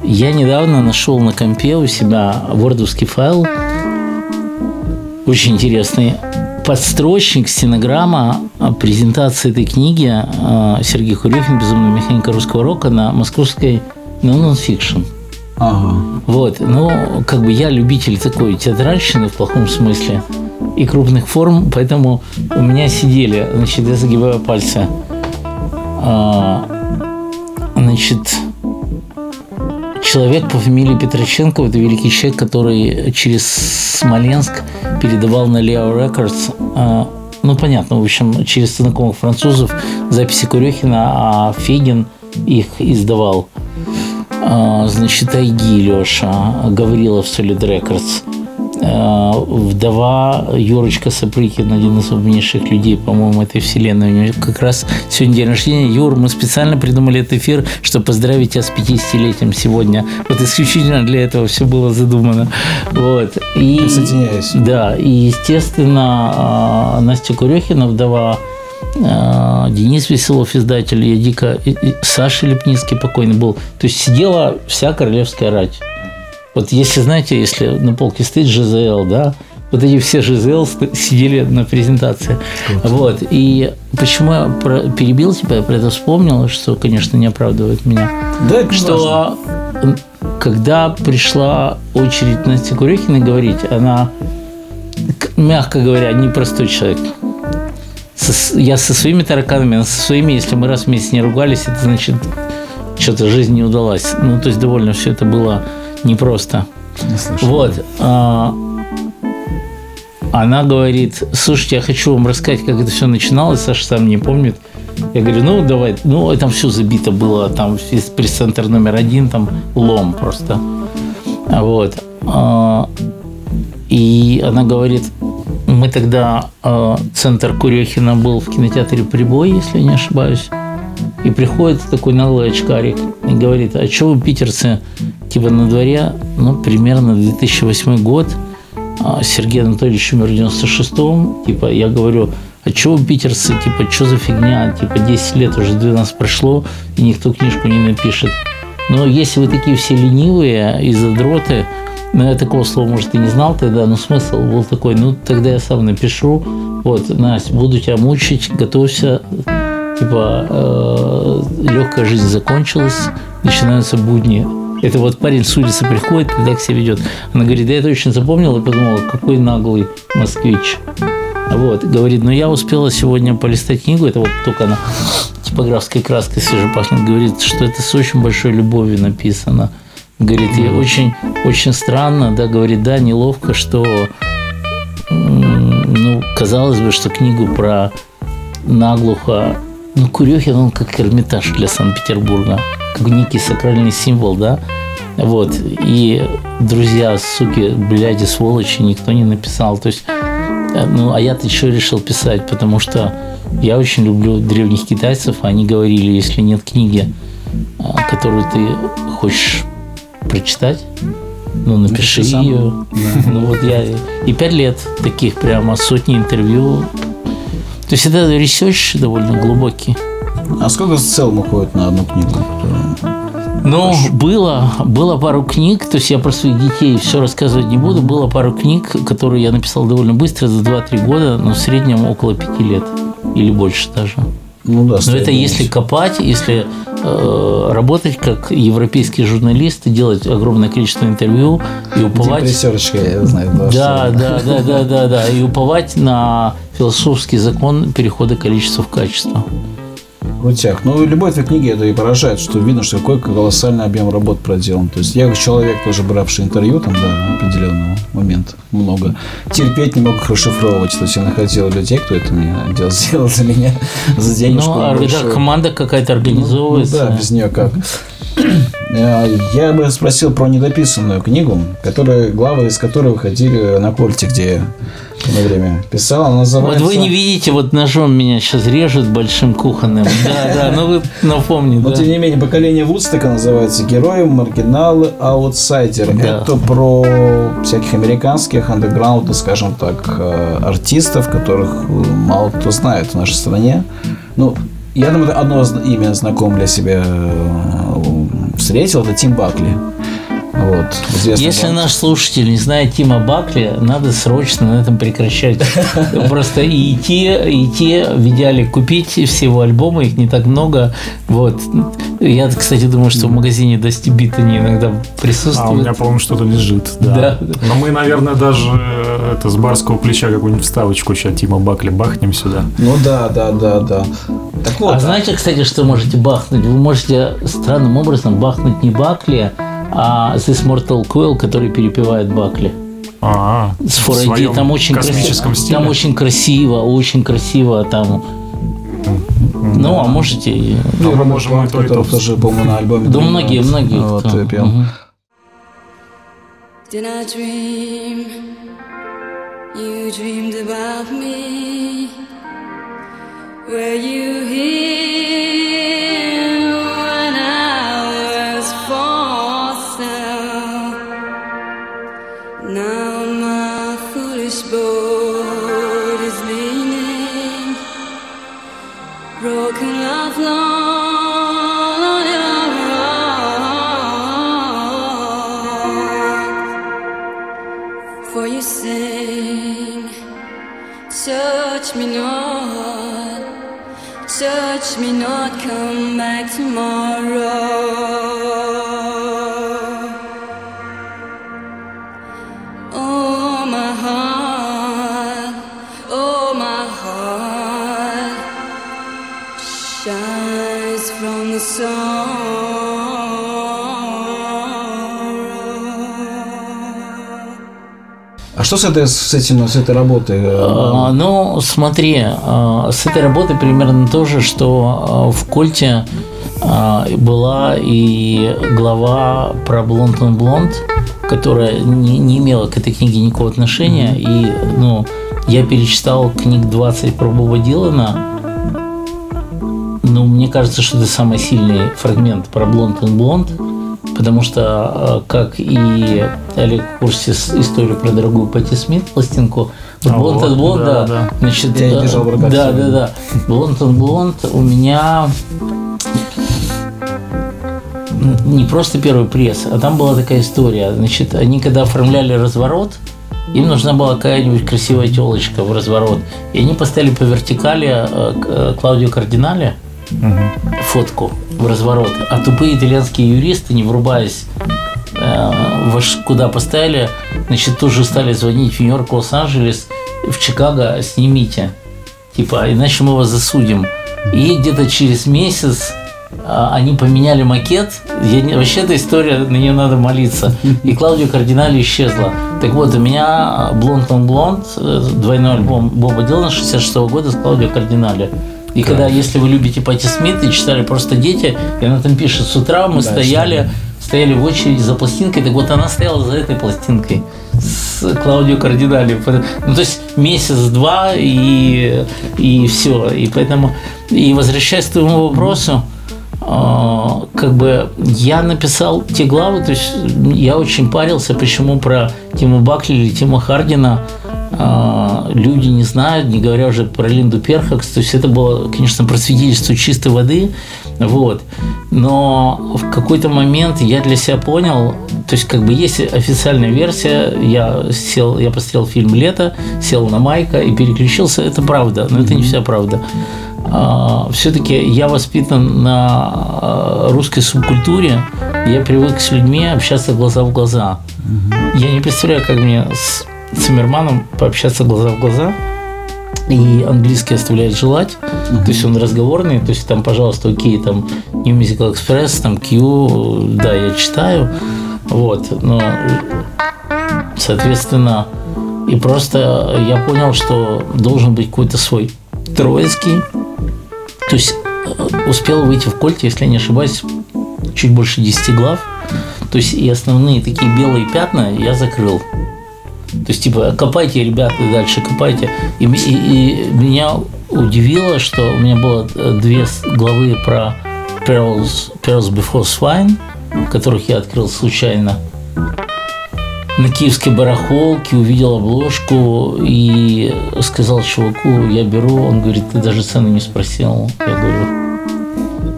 Speaker 3: Я недавно нашел на компе у себя вордовский файл, очень интересный, подстрочник, стенограмма а, презентации этой книги а, Сергей Курехин «Безумная механика русского рока» на московской non-fiction.
Speaker 1: Ага.
Speaker 3: Вот, ну, как бы я любитель такой театральщины в плохом смысле и крупных форм, поэтому у меня сидели, значит, я загибаю пальцы, А, значит, человек по фамилии Петроченко, это великий человек, который через Смоленск передавал на Leo Records, а, ну, понятно, в общем, через знакомых французов записи Курехина, а Фегин их издавал. А, значит, Айги Леша, Гаврилов Solid Records, вдова Юрочка Сапрыкин, один из умнейших людей, по-моему, этой вселенной. У него как раз сегодня день рождения. Юр, мы специально придумали этот эфир, чтобы поздравить тебя с 50-летием сегодня. Вот исключительно для этого все было задумано. Вот. И,
Speaker 1: Присоединяюсь.
Speaker 3: Да, и, естественно, а, Настя Курехина, вдова а, Денис Веселов, издатель, я дико... Саша Лепницкий покойный был. То есть сидела вся королевская рать. Вот если, знаете, если на полке стоит ЖЗЛ, да, вот эти все ЖЗЛ сидели на презентации. Вот. И почему я про- перебил тебя, я про это вспомнил, что, конечно, не оправдывает меня
Speaker 1: Да, это важно.
Speaker 3: что м, когда пришла очередь Насти Курехиной говорить, она, мягко говоря, непростой человек. Со я со своими тараканами, она со своими, если мы раз в месяц не ругались, это значит, что-то жизнь не удалась. Ну, то есть довольно все это было непросто.
Speaker 1: Не слышал.
Speaker 3: Вот. а, Она говорит, слушайте, я хочу вам рассказать, как это все начиналось, Саша сам не помнит. Я говорю, ну давай, ну там все забито было, там пресс-центр номер один, там лом просто. А Вот. А, И она говорит, мы тогда, а, центр Курехина был в кинотеатре «Прибой», если я не ошибаюсь. И приходит такой наглый очкарик и говорит, а что вы, питерцы, типа на дворе, ну, примерно 2008 год, а Сергей Анатольевич умер в 96-м, типа, я говорю, а вы, питерцы, типа, что за фигня, типа, 10 лет уже 12 прошло, и никто книжку не напишет. Но если вы такие все ленивые и задроты, ну, я такого слова, может, и не знал тогда, но смысл был такой, ну, тогда я сам напишу, вот, Настя, буду тебя мучить, готовься, типа, легкая жизнь закончилась, начинаются будни. Это вот парень с улицы приходит и так себя ведет. Она говорит, да я это очень запомнила и подумала, какой наглый москвич. Вот, говорит, ну я успела сегодня полистать книгу, это вот только она типографской краской свеже пахнет, говорит, что это с очень большой любовью написано. Говорит, и очень, очень странно, да, говорит, да, неловко, что ну, казалось бы, что книгу про наглухо... Ну, Курехин, он как Эрмитаж для Санкт-Петербурга. Как некий сакральный символ, да? Вот. И друзья, суки, бляди, сволочи, никто не написал. То есть, э, ну, а я-то еще решил писать, потому что я очень люблю древних китайцев. Они говорили, если нет книги, э, которую ты хочешь прочитать, ну, напиши, ее. Ну, вот я... И пять лет таких прямо сотни интервью. То есть это research довольно глубокий.
Speaker 1: А сколько в целом уходит на одну книгу?
Speaker 3: Ну, было, было пару книг, то есть я про своих детей все рассказывать не буду. Было пару книг, которые я написал довольно быстро, за 2-3 года, но в среднем около 5 лет или больше даже.
Speaker 1: Ну да,
Speaker 3: Но это если копать, если э, работать как европейский журналист и делать огромное количество интервью и уповать.
Speaker 1: Депрессерочка, я знаю.
Speaker 3: Да,
Speaker 1: что-
Speaker 3: да, да, да, да, да. И уповать на философский закон перехода количества в качество.
Speaker 1: Крутяк. Ну, и любой этой книги это и поражает, что видно, что какой колоссальный объем работ проделан. То есть я как человек, тоже бравший интервью там до определенного момента много, терпеть не мог их расшифровывать. То есть я находил людей, кто это мне делал, сделал за меня за денежку.
Speaker 3: Ну, а когда команда какая-то
Speaker 1: Ну
Speaker 3: организовывается.
Speaker 1: да, без нее как. Э, Я бы спросил про недописанную книгу, которая, главы из которой выходили на кольте, где одно время писал. Она
Speaker 3: Вот
Speaker 1: называется...
Speaker 3: вы не видите, вот ножом меня сейчас режет большим кухонным. Да, да, ну вы напомни,
Speaker 1: Но, тем не менее, поколение Вудстока называется «Герои, маргиналы, аутсайдеры». Это про всяких американских андеграунда, скажем так, э, артистов, которых э, мало кто знает в нашей стране. Ну, я думаю, одно имя знакомое для себя э, встретил, это Тим Бакли. Вот,
Speaker 3: Если
Speaker 1: банд.
Speaker 3: наш слушатель не знает Тима Бакли, надо срочно на этом прекращать. Просто и идти, и идти в идеале купить все его альбомы, их не так много. Вот. Я, кстати, думаю, что в магазине Дасти Бит они иногда
Speaker 2: А у меня,
Speaker 3: присутствуют.
Speaker 2: по-моему, что-то лежит. Да.
Speaker 3: Да.
Speaker 2: Но мы, наверное, даже э, это с барского плеча какую-нибудь вставочку сейчас Тима Бакли бахнем сюда.
Speaker 1: Ну да, да, да, да. Так вот,
Speaker 3: А знаете, кстати, что можете бахнуть? Вы можете странным образом бахнуть не Бакли, а This Mortal Coil, который перепевает Бакли.
Speaker 2: А,
Speaker 3: С
Speaker 2: в
Speaker 3: 4
Speaker 2: своем
Speaker 3: там очень красиво.
Speaker 2: стиле.
Speaker 3: Там очень красиво, очень красиво там. Ну, а можете. и-
Speaker 2: Но мы
Speaker 1: Роберт
Speaker 2: можем и
Speaker 1: Плант,
Speaker 2: то, и
Speaker 1: тоже, по-моему, на альбоме.
Speaker 3: Да многие, многие.
Speaker 1: Вот,
Speaker 3: кто.
Speaker 1: пел.
Speaker 3: Мгм.
Speaker 4: Did I dream you dreamed about me? Were you here me not, come back tomorrow.
Speaker 1: Что с этой, с этим, с этой работой?
Speaker 3: А, Ну, смотри, а, с этой работой примерно то же, что а, в Кольте была и глава про Блонд он Блонд, которая не, не имела к этой книге никакого отношения. И, ну, я перечитал книг 20 про Боба Дилана. Ну, мне кажется, что это самый сильный фрагмент про Блонд он Блонд. Потому что, э, как и Олег в курсе историю про дорогую Пати Смит, пластинку, вот
Speaker 2: А
Speaker 3: Блонд
Speaker 2: вот,
Speaker 3: он Блонд,
Speaker 2: да,
Speaker 3: да,
Speaker 2: да.
Speaker 3: значит,
Speaker 1: Я и держал в руках
Speaker 3: да, да,
Speaker 1: сегодня.
Speaker 3: да, Блонд он Блонд у меня не просто первый пресс, а там была такая история. Значит, они когда оформляли разворот, им нужна была какая-нибудь красивая телочка в разворот. И они поставили по вертикали э, э, Клаудио Кардинале фотку в разворот. А тупые итальянские юристы, не врубаясь э, куда поставили, значит, тут же стали звонить в Нью-Йорк, Лос-Анджелес, в Чикаго, снимите. Типа, иначе мы вас засудим. И где-то через месяц а, они поменяли макет. Я не- вообще эта история, на нее надо молиться. И Клаудио Кардинали исчезла. Так вот, у меня Блонд он Блонд, э, двойной альбом Боба Дилана 66 года с Клаудио Кардинали. И когда, если вы любите Пати Смит и читали «Просто дети», и она там пишет, с утра мы стояли, стояли в очереди за пластинкой, так вот она стояла за этой пластинкой с Клаудио Кардинали. Ну, то есть месяц-два и, и все. И поэтому, и возвращаясь к твоему вопросу, как бы я написал те главы, то есть я очень парился, почему про Тима Бакли или Тима Хардина а, люди не знают, не говоря уже про Линду Перхакс. То есть это было, конечно, просветительство чистой воды. Вот. Но в какой-то момент я для себя понял, то есть как бы есть официальная версия, я сел, я посмотрел фильм «Лето», сел на Майка и переключился, это правда, но это не вся правда. Все-таки я воспитан на а, русской субкультуре, я привык с людьми общаться глаза в глаза. Я не представляю, как мне с Циммерманом пообщаться глаза в глаза. И английский оставляет желать. То есть он разговорный. То есть там, пожалуйста, окей, там New Musical Express, там Q, да, я читаю. Вот. Но, соответственно, и просто я понял, что должен быть какой-то свой троицкий. То есть э, успел выйти в кольте, если я не ошибаюсь, чуть больше 10 глав. То есть и основные такие белые пятна я закрыл. То есть, типа, копайте, ребята, дальше копайте. И, и- и меня удивило, что у меня было э, две главы про Pearls, Pearls Before Swine, которых я открыл случайно. На киевской барахолке увидел обложку и сказал чуваку, я беру. Он говорит, ты даже цены не спросил. Я говорю,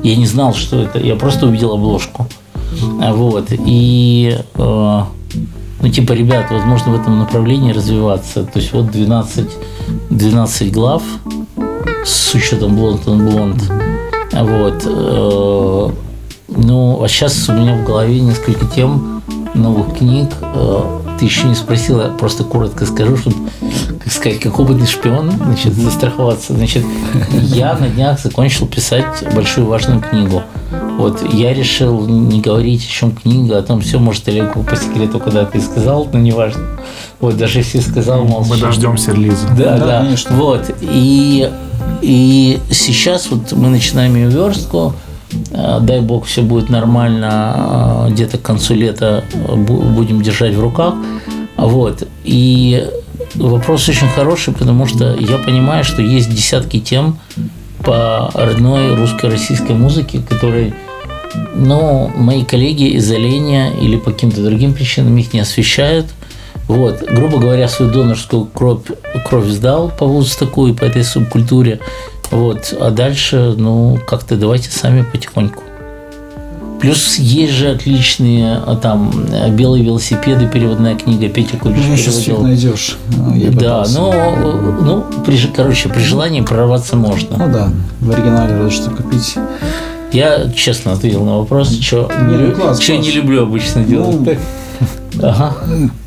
Speaker 3: я не знал, что это. Я просто увидел обложку. Вот. И э, ну, типа, ребят, возможно, в этом направлении развиваться. То есть вот 12, 12 глав с учетом блонд on блонд. Вот. э, Ну, а сейчас у меня в голове несколько тем новых книг. Э, Ты еще не спросила, просто коротко скажу, чтобы, как сказать, как опытный шпион, значит, застраховаться. Значит, я на днях закончил писать большую важную книгу. Вот я решил не говорить, о чем книга, о том, все, может, Олегу по секрету куда ты сказал, но не важно. Вот, даже если сказал, мол,
Speaker 2: Мы дождемся релиза.
Speaker 3: да,
Speaker 1: Да,
Speaker 3: да.
Speaker 1: конечно.
Speaker 3: Вот. И, и сейчас вот мы начинаем ее верстку. Э, Дай бог, все будет нормально. э, Где-то к концу лета э, бу- будем держать в руках. Вот. И вопрос очень хороший, потому что я понимаю, что есть десятки тем по родной русско-российской музыке, которые но мои коллеги из Оленя или по каким-то другим причинам их не освещают. Вот, грубо говоря, свою донорскую кровь, кровь сдал по Вудстоку и по этой субкультуре. Вот, а дальше, ну, как-то давайте сами потихоньку. Плюс есть же отличные а, там э, белые велосипеды, переводная книга Петя Кулич
Speaker 1: Ну, сейчас фиг найдешь. Ну, я
Speaker 3: Да,
Speaker 1: пытался.
Speaker 3: ну, ну при, короче, при желании прорваться можно.
Speaker 1: Ну да, в оригинале разве что купить.
Speaker 3: Я честно ответил на вопрос, что
Speaker 1: Не,
Speaker 3: не,
Speaker 1: класс,
Speaker 3: чё
Speaker 1: класс.
Speaker 3: не люблю обычно делать.
Speaker 1: Ну,
Speaker 3: Ага.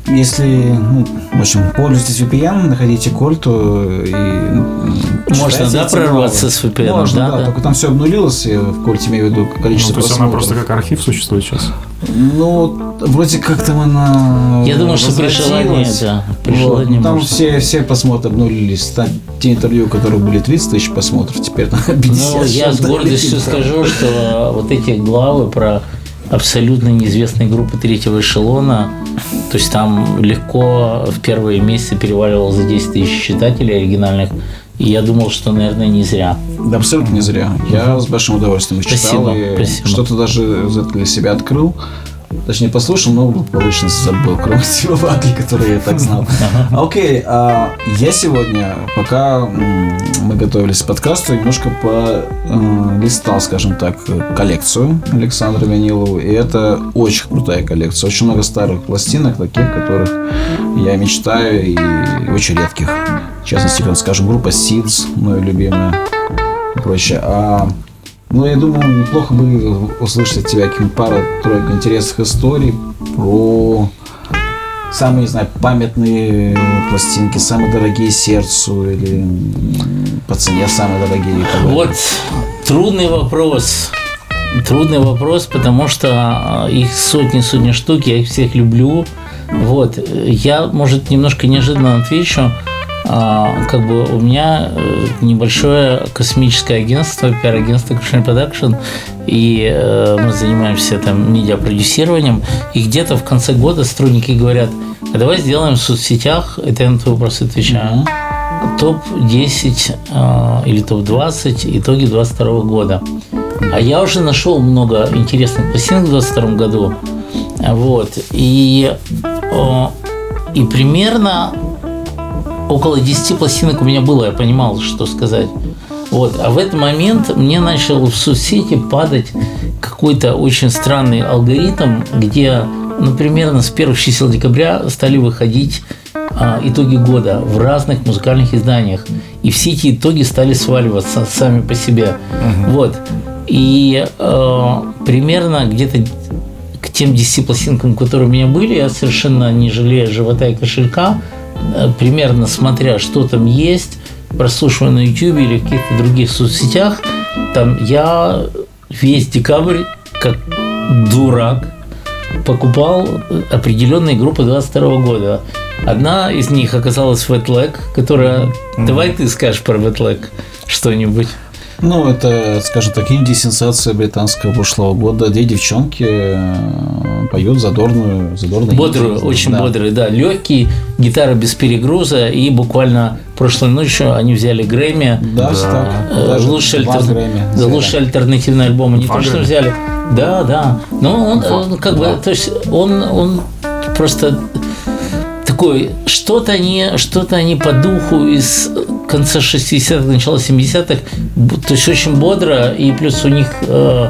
Speaker 1: Если, ну, в общем, пользуетесь VPN, находите кольту и м,
Speaker 3: Можно, да,
Speaker 1: эти
Speaker 3: прорваться с VPN,
Speaker 1: Можно,
Speaker 3: да,
Speaker 1: да,
Speaker 3: да.
Speaker 1: только там все обнулилось, и в кольте имею в виду
Speaker 2: Ну,
Speaker 1: количество
Speaker 2: то есть она просто как архив существует сейчас.
Speaker 1: Ну, вроде как там она
Speaker 3: Я думаю, что при желании, да, при
Speaker 1: Вот,
Speaker 3: желании
Speaker 1: ну, Там
Speaker 3: можно.
Speaker 1: все, все просмотры обнулились. Там те интервью, которые были 30 тысяч просмотров, теперь там 50.
Speaker 3: Ну, я с гордостью скажу, что вот эти главы про абсолютно неизвестные группы третьего эшелона, то есть там легко в первые месяцы переваливал за 10 тысяч читателей оригинальных, и я думал, что, наверное, не зря.
Speaker 1: Да, абсолютно не зря. Я с большим удовольствием читал
Speaker 3: Спасибо,
Speaker 1: и
Speaker 3: спасибо.
Speaker 1: что-то даже для себя открыл. Точнее, послушал, но благополучно забыл, кроме Стива Бакли, который я так знал. Окей, а я сегодня, пока мы готовились к подкасту, немножко полистал, скажем так, коллекцию Александра Винилова. И это очень крутая коллекция. Очень много старых пластинок, таких, которых я мечтаю, и очень редких. В частности, скажем, группа Seeds, моя любимая и прочее. А, ну, я думаю, неплохо бы услышать от тебя пару-тройку интересных историй про самые, не знаю, памятные пластинки, самые дорогие сердцу или по цене самые дорогие.
Speaker 3: Вот трудный вопрос. Трудный вопрос, потому что а, их сотни-сотни штук, я их всех люблю. Вот. Я, может, немножко неожиданно отвечу. А, Как бы у меня э, небольшое космическое агентство, пиар-агентство Крушин Production, и э, мы занимаемся там медиапродюсированием. И где-то в конце года сотрудники говорят, а давай сделаем в соцсетях, это я на твой вопрос отвечаю, топ-10 э, или топ-20 итоги 22 года. А я уже нашел много интересных пластинок в 22 году. Вот. И, э, и примерно около 10 пластинок у меня было, я понимал, что сказать. Вот. А в этот момент мне начал в соцсети падать какой-то очень странный алгоритм, где, ну, примерно с первых чисел декабря стали выходить а, итоги года в разных музыкальных изданиях. И все эти итоги стали сваливаться сами по себе. Вот. И э, примерно где-то к тем 10 пластинкам, которые у меня были, я совершенно не жалея живота и кошелька, примерно смотря, что там есть, прослушивая на YouTube или в каких-то других соцсетях, там я весь декабрь, как дурак, покупал определенные группы 22 года. Одна из них оказалась Wetlag, которая... Давай ты скажешь про Wetlag что-нибудь.
Speaker 1: Ну, это, скажем так, инди-сенсация британского прошлого года. Две девчонки э, поют задорную, задорную
Speaker 3: Бодрую,
Speaker 1: инди.
Speaker 3: очень
Speaker 1: Да.
Speaker 3: бодрый, да, легкий, гитара без перегруза, и буквально прошлой ночью они взяли Грэмми.
Speaker 1: Да,
Speaker 2: Да.
Speaker 1: так.
Speaker 3: Э,
Speaker 1: Даже
Speaker 3: лучший, альтер-
Speaker 1: Грэмми
Speaker 3: да, лучший альтернативный альбом. Не
Speaker 2: Два
Speaker 3: то, что
Speaker 2: Грэмми?
Speaker 3: взяли. Да, да. Но он, он как бы, то есть он, он просто такой, что-то они, что-то они по духу из конца 60-х, начала 70-х, б- то есть очень бодро, и плюс у них э,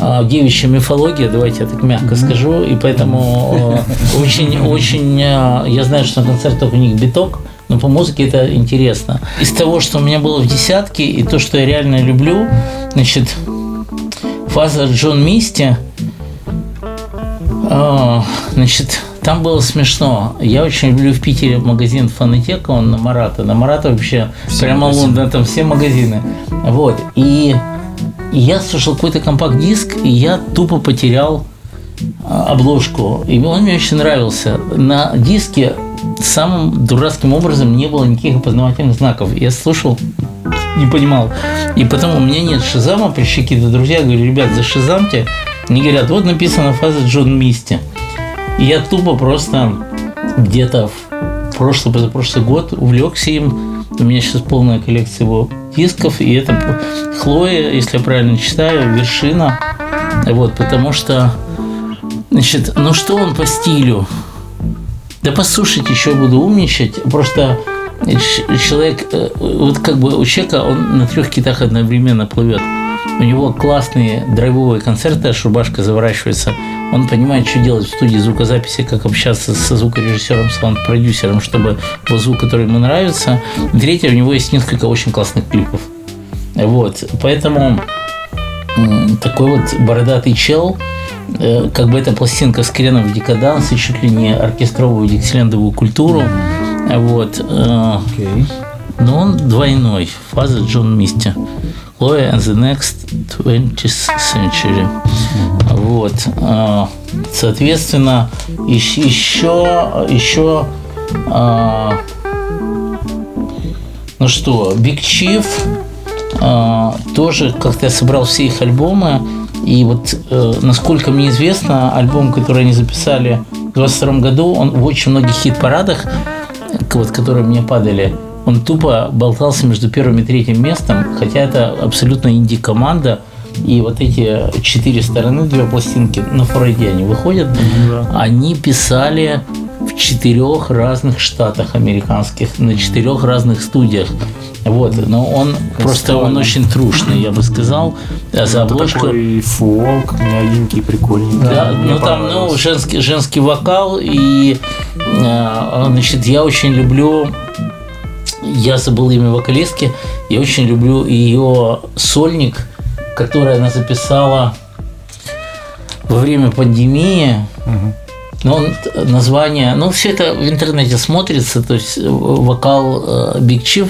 Speaker 3: э, девичья мифология, давайте я так мягко скажу, и поэтому э, очень, очень, э, я знаю, что на концертах у них биток, но по музыке это интересно. Из того, что у меня было в десятке, и то, что я реально люблю, значит, фаза Джон Мисти, Значит, там было смешно. Я очень люблю в Питере магазин Фонотека, он на Марата. На Марата вообще прямо
Speaker 1: магазины.
Speaker 3: Лондон, там все магазины. Вот. И, я слушал какой-то компакт-диск, и я тупо потерял а, обложку. И он мне очень нравился. На диске самым дурацким образом не было никаких опознавательных знаков. Я слушал, не понимал. И потом у меня нет шизама, пришли какие-то друзья, говорю, ребят, за шизамте. Они говорят, вот написана фаза Джон Мисти. Я тупо просто где-то в прошлый, позапрошлый год увлекся им. У меня сейчас полная коллекция его дисков, и это Хлоя, если я правильно читаю, вершина. Вот, потому что, значит, ну что он по стилю? Да послушайте, еще буду умничать. Просто ч- человек, э, вот как бы у человека он на трех китах одновременно плывет. У него классные драйвовые концерты, аж рубашка заворачивается. Он понимает, что делать в студии звукозаписи, как общаться со звукорежиссером, саунд-продюсером, чтобы был звук, который ему нравится. Третье, у него есть несколько очень классных клипов. Вот, поэтому такой вот бородатый чел, э, как бы эта пластинка с креном в декадансе, чуть ли не оркестровую диксилендовую культуру. Вот. э,
Speaker 1: Окей.
Speaker 3: Но он двойной. Фаза Джон Мисти. Chloe and the Next 20th Century. Вот. А, Соответственно, ещ- еще, еще а, ну что, Big Chief а, тоже как-то я собрал все их альбомы. И вот, э, насколько мне известно, альбом, который они записали в 22 году, он в очень многих хит-парадах, вот, которые мне падали, он тупо болтался между первым и третьим местом, хотя это абсолютно инди-команда. И вот эти четыре стороны, две пластинки на Фрейде они выходят, они писали в четырех разных штатах американских, на четырех разных студиях. Вот, но он просто он очень трушный, я бы сказал. А за
Speaker 2: Это
Speaker 3: обложку.
Speaker 2: такой фолк, мягенький, прикольненький.
Speaker 3: Да,
Speaker 2: Мне
Speaker 3: ну там, ну, женский, женский вокал, и, э, значит, я очень люблю, я забыл имя вокалистки, я очень люблю ее сольник, который она записала во время пандемии. Но он, название, ну, все это в интернете смотрится, то есть э, вокал э, Big Chief,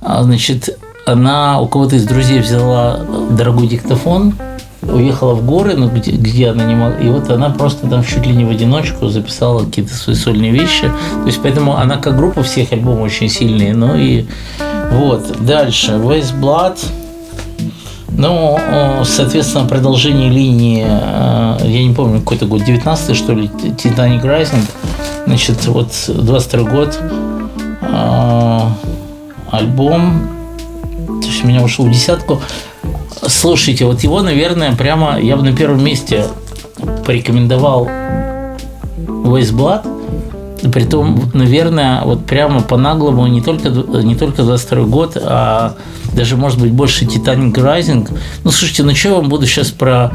Speaker 3: а, значит, она у кого-то из друзей взяла дорогой диктофон, уехала в горы, ну, где, где она не могла. И вот она просто там чуть ли не в одиночку записала какие-то свои сольные вещи. То есть поэтому она как группа всех альбомов очень сильные. Ну и вот. Дальше. Waste Blood. Ну, соответственно, продолжение линии, э, я не помню, какой-то год, 19 что ли, Titanic Rising. Значит, вот 22 год, э, альбом, то есть у меня ушел в десятку. Слушайте, вот его, наверное, прямо я бы на первом месте порекомендовал Blood. Притом, наверное, вот прямо по наглому не только, не только 22 год, а даже, может быть, больше Titanic Rising. Ну, слушайте, ну что я вам буду сейчас про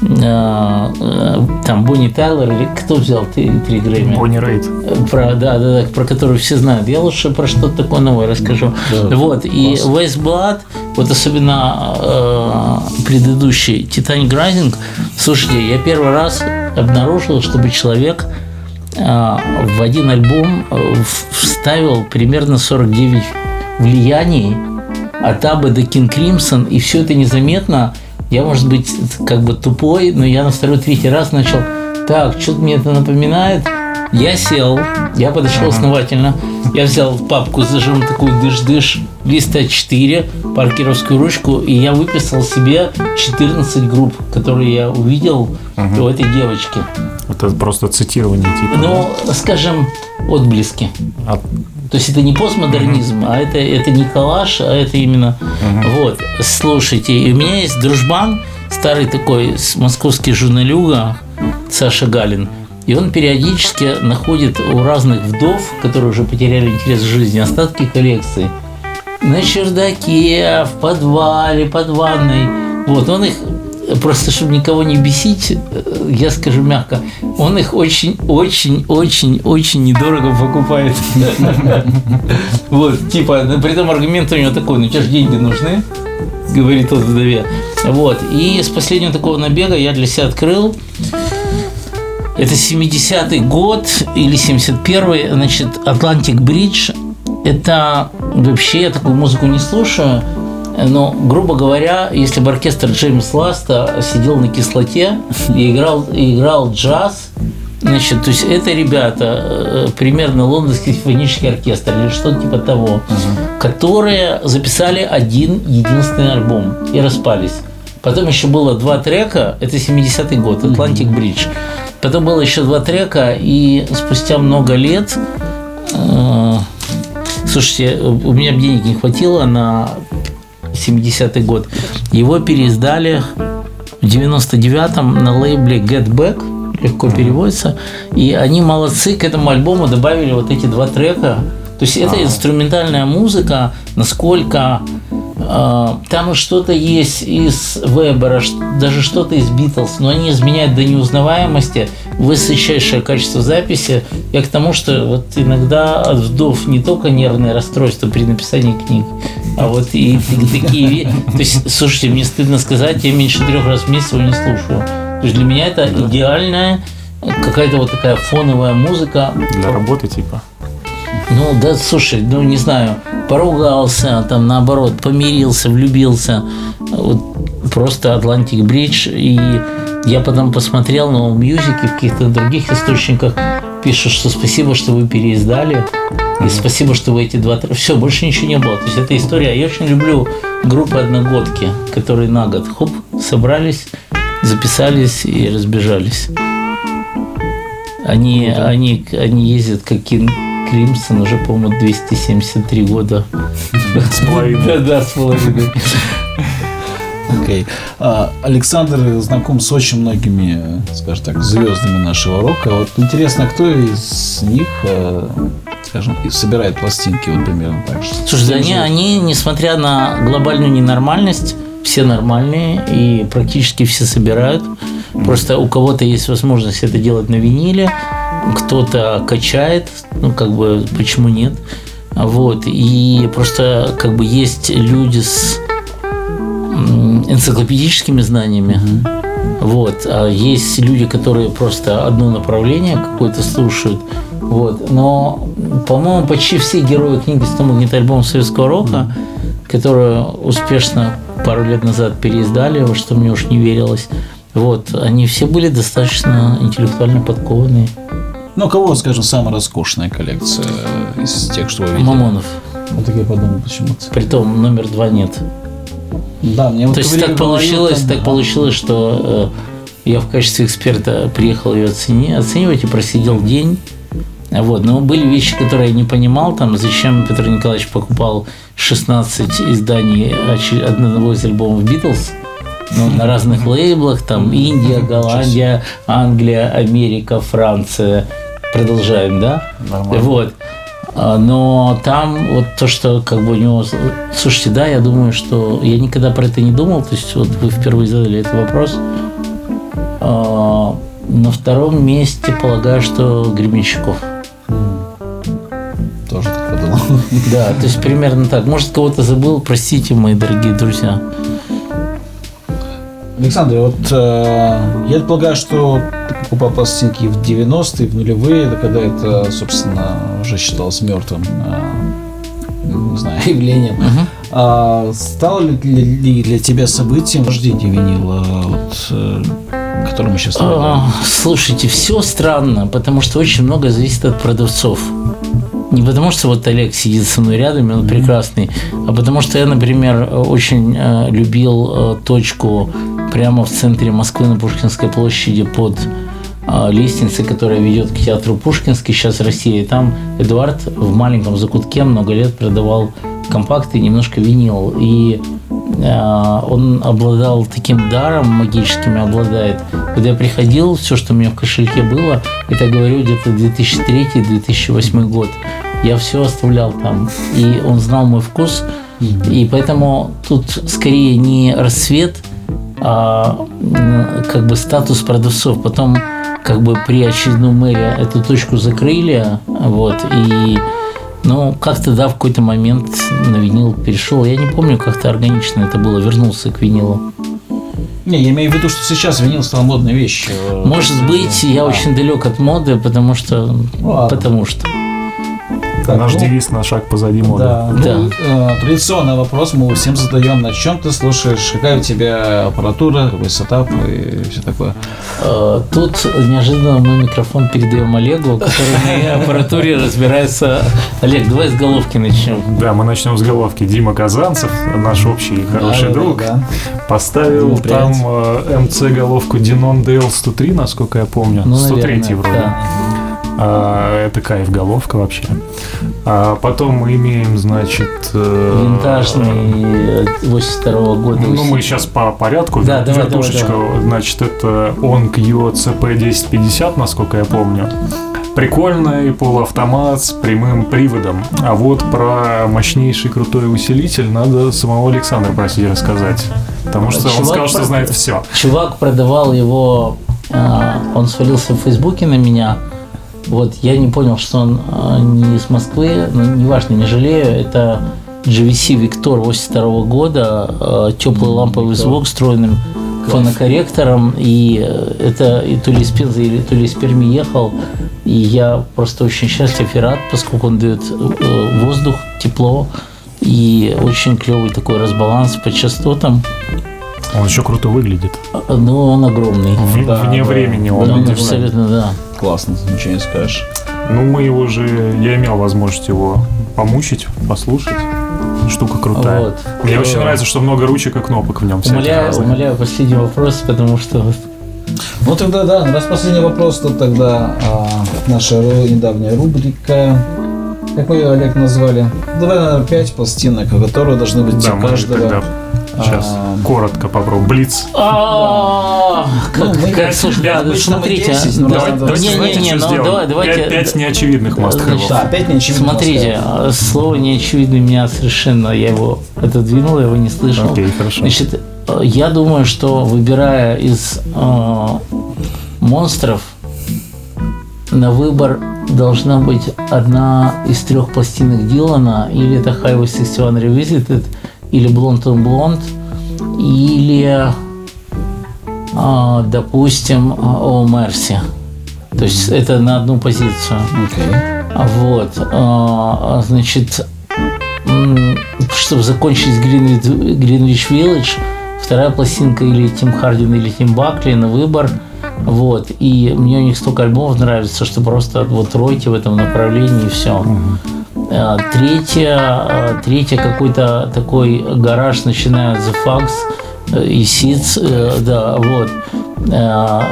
Speaker 3: там Бонни Тайлер или кто взял ты три Грэмми?
Speaker 2: Бонни Рейд.
Speaker 3: Про, да, да, да, про которую все знают. Я лучше про что-то такое новое расскажу.
Speaker 1: Да,
Speaker 3: вот, и Waste Blood, вот особенно э, предыдущий Titanic Rising, слушайте, я первый раз обнаружил, чтобы человек э, в один альбом э, вставил примерно 49 влияний от Абы до King Crimson, и все это незаметно. Я, может быть, как бы тупой, но я на второй, третий раз начал, так, что-то мне это напоминает. Я сел, я подошел основательно, я взял папку с зажимом такую дыш-дыш, лист А4, паркеровскую ручку, и я выписал себе 14 групп, которые я увидел у этой девочки.
Speaker 2: Это просто цитирование типа.
Speaker 3: Ну, скажем, отблески.
Speaker 2: От-
Speaker 3: То есть это не постмодернизм, а это, это не коллаж, а это именно... Вот, слушайте, и у меня есть дружбан, старый такой московский журналюга Саша Галин. И он периодически находит у разных вдов, которые уже потеряли интерес к жизни, остатки коллекции. На чердаке, в подвале, под ванной. Вот, он их, просто чтобы никого не бесить, э, я скажу мягко, он их очень-очень-очень-очень недорого покупает. Вот, типа, при этом аргумент у него такой, ну тебе же деньги нужны, говорит тот вдове. Вот, и с последнего такого набега я для себя открыл, это 70-й год или 71-й, значит, Atlantic Bridge. Это вообще я такую музыку не слушаю, но, грубо говоря, если бы оркестр Джеймс Ласта сидел на кислоте и играл, и играл джаз, значит, то есть это ребята, э, примерно лондонский симфонический оркестр или что-то типа того, которые записали один единственный альбом и распались. Потом еще было два трека, это 70-й год, Atlantic Bridge. Потом было еще два трека, и спустя много лет, э, слушайте, у меня денег не хватило на 70-й год, его переиздали в 99-м на лейбле Get Back, легко переводится, и они молодцы, к этому альбому добавили вот эти два трека. То есть это инструментальная музыка, насколько там что-то есть из Вебера, даже что-то из Битлз, но они изменяют до неузнаваемости, высочайшее качество записи. Я к тому, что вот иногда от вдов не только нервное расстройство при написании книг, а вот и такие То есть, слушайте, мне стыдно сказать, я меньше трех раз в месяц его не слушаю. То есть для меня это идеальная какая-то вот такая фоновая музыка.
Speaker 2: Для работы типа.
Speaker 3: Ну, да, слушай, ну, не знаю, поругался, там, наоборот, помирился, влюбился. Вот просто Atlantic Bridge. И я потом посмотрел на Music и в каких-то других источниках пишут, что спасибо, что вы переиздали. И спасибо, что вы эти два... Все, больше ничего не было. То есть это история. Я очень люблю группы одногодки, которые на год, хоп, собрались, записались и разбежались. Они, они, они ездят как Кин Кримсон уже, по-моему, 273 года.
Speaker 2: С половиной.
Speaker 3: Да, да, с половиной.
Speaker 1: Окей. А, Александр знаком с очень многими, скажем так, звездами нашего рока. Вот интересно, кто из них, э, скажем, и собирает пластинки вот примерно так же?
Speaker 3: Слушай, они, они, несмотря на глобальную ненормальность, все нормальные и практически все собирают. Просто у кого-то есть возможность это делать на виниле, кто-то качает, ну как бы почему нет. Вот. И просто как бы есть люди с энциклопедическими знаниями. Вот. А есть люди, которые просто одно направление какое-то слушают. Вот. Но, по-моему, почти все герои книги «100 магнитоальбом советского рока», которые успешно пару лет назад переиздали, во что мне уж не верилось. Вот, они все были достаточно интеллектуально подкованные.
Speaker 1: Ну, у кого, скажем, самая роскошная коллекция из тех, что вы видели?
Speaker 3: Мамонов.
Speaker 1: Вот так я подумал почему-то.
Speaker 3: Притом номер два нет.
Speaker 1: Да, мне вот
Speaker 3: То есть так получилось,
Speaker 1: там,
Speaker 3: так получилось, что э, я в качестве эксперта приехал ее оцени, оценивать и просидел день. Вот. Но были вещи, которые я не понимал, там, зачем Петр Николаевич покупал 16 изданий одного из альбомов Битлз ну, на разных лейблах, там Индия, Голландия, Англия, Америка, Франция. Продолжаем, да?
Speaker 1: Нормально.
Speaker 3: Вот. А, Но там вот то, что как бы у него... Слушайте, да, я думаю, что... Я никогда про это не думал, то есть вот вы впервые задали этот вопрос. А, На втором месте полагаю, что Гребенщиков.
Speaker 1: Тоже так подумал.
Speaker 3: Да, то есть примерно так. Может, кого-то забыл, простите, мои дорогие друзья.
Speaker 1: Александр, вот э, я полагаю, что покупал пластинки в 90-е, в нулевые, когда это, собственно, уже считалось мертвым, э, не знаю, явлением. А стало ли, ли для тебя событием рождения винила, вот, э, о котором мы сейчас
Speaker 3: А, Слушайте, все странно, потому что очень много зависит от продавцов. Не потому что вот Олег сидит со мной рядом, и он прекрасный, а потому что я, например, очень э, любил э, точку прямо в центре Москвы на Пушкинской площади под э, лестницей, которая ведет к театру Пушкинский, сейчас Россия. И там Эдуард в маленьком закутке много лет продавал компакты и немножко винил. И э, он обладал таким даром магическим, и обладает. Когда я приходил, все, что у меня в кошельке было, это, говорю, где-то 2003-2008 год, я все оставлял там. И он знал мой вкус. И поэтому тут скорее не рассвет, а как бы статус продавцов. Потом как бы при очередном мэре эту точку закрыли, вот, и ну, как-то, да, в какой-то момент на винил перешел. Я не помню, как-то органично это было, вернулся к винилу.
Speaker 1: Не, я имею в виду, что сейчас винил стал модной вещью. э,
Speaker 3: Может быть, я
Speaker 1: Да.
Speaker 3: очень далек от моды, потому что...
Speaker 1: Ладно.
Speaker 3: Потому что.
Speaker 1: Так,
Speaker 2: Наш
Speaker 1: ну,
Speaker 2: девиз на шаг позади моды.
Speaker 1: Да,
Speaker 3: Да.
Speaker 1: ну, э, традиционный вопрос мы всем задаем, на чем ты слушаешь, какая у тебя аппаратура, какой сетап и все такое.
Speaker 3: Э, Тут неожиданно мы микрофон передаем Олегу, который в моей аппаратуре разбирается. Олег, давай с головки начнем.
Speaker 2: Да, мы начнем с головки. Дима Казанцев, наш общий хороший
Speaker 1: Да, да,
Speaker 2: друг,
Speaker 1: да.
Speaker 2: поставил
Speaker 1: Ну,
Speaker 2: там
Speaker 1: привет.
Speaker 2: э, МЦ головку Denon DL103, насколько я помню.
Speaker 3: Ну,
Speaker 2: 103
Speaker 3: наверное,
Speaker 2: вроде.
Speaker 3: да.
Speaker 2: А, это кайф головка вообще. А потом мы имеем, значит... э,
Speaker 3: Винтажный 82 года.
Speaker 2: Ну, мы сейчас по порядку.
Speaker 3: Да, давай,
Speaker 2: Вертушечка,
Speaker 3: давай,
Speaker 2: значит, это OnQ CP1050, насколько я помню. Прикольный полуавтомат с прямым приводом. А вот про мощнейший крутой усилитель надо самого Александра просить рассказать. Потому что он
Speaker 3: Чувак
Speaker 2: сказал, что знает все.
Speaker 3: Чувак продавал его, э, он свалился в Фейсбуке на меня. Вот, я не понял, что он э, не из Москвы, но неважно, не жалею. Это GVC Victor 82 года, э, теплый ламповый звук с встроенным фонокорректором. И э, это и то ли из Пензы, или то ли из Перми ехал. И я просто очень счастлив и рад, поскольку он дает э, воздух, тепло. И очень клевый такой разбаланс по частотам.
Speaker 2: Он еще круто выглядит.
Speaker 3: Э, Ну, он огромный.
Speaker 2: В-
Speaker 1: Да,
Speaker 2: Вне
Speaker 1: да.
Speaker 2: времени
Speaker 1: Да,
Speaker 2: он.
Speaker 3: Он
Speaker 1: да,
Speaker 3: абсолютно, да.
Speaker 1: Классно, ничего не скажешь.
Speaker 2: Ну, мы его же... Я имел возможность его помучить, послушать. Штука крутая.
Speaker 3: Вот.
Speaker 2: Мне
Speaker 3: Э,
Speaker 2: очень нравится, что много ручек и кнопок в нем.
Speaker 3: Умоляю, умоляю, последний вопрос, потому что
Speaker 1: Ну тогда да, ну, раз последний вопрос, то тогда а, наша недавняя рубрика. Как мы ее, Олег, назвали? Давай, наверное, пять пластинок, которые должны быть
Speaker 2: Да,
Speaker 1: у каждого.
Speaker 2: тогда сейчас
Speaker 1: А,
Speaker 2: коротко попробуем. Блиц.
Speaker 3: А,
Speaker 1: Ну, пять- пять,
Speaker 3: смотрите,
Speaker 1: 10, но
Speaker 3: да,
Speaker 1: давай-
Speaker 3: да,
Speaker 1: давайте,
Speaker 3: не,
Speaker 2: знаете,
Speaker 3: не, не,
Speaker 2: что сделаем?
Speaker 3: давай, давайте.
Speaker 2: Пять, пять неочевидных
Speaker 3: значит,
Speaker 1: Да, опять неочевидно.
Speaker 3: Смотрите, а, слово неочевидно меня совершенно, я его отодвинул, я его не слышал.
Speaker 2: Окей, хорошо.
Speaker 3: Значит, э, я думаю, что выбирая из э, монстров, на выбор должна быть одна из трех пластинок Дилана, или это Highway 61 Revisited, или Blonde on Blonde, или, а, допустим, Oh Mercy. То есть это на одну позицию. А Вот, а, значит, чтобы закончить Greenwich, Village, вторая пластинка или Тим Хардин, или Тим Бакли на выбор. Вот. И мне у них столько альбомов нравится, что просто вот ройте в этом направлении и все. А, Третье, а, третье какой-то такой гараж, начиная The Fags э, и Seeds, э, да, вот. А,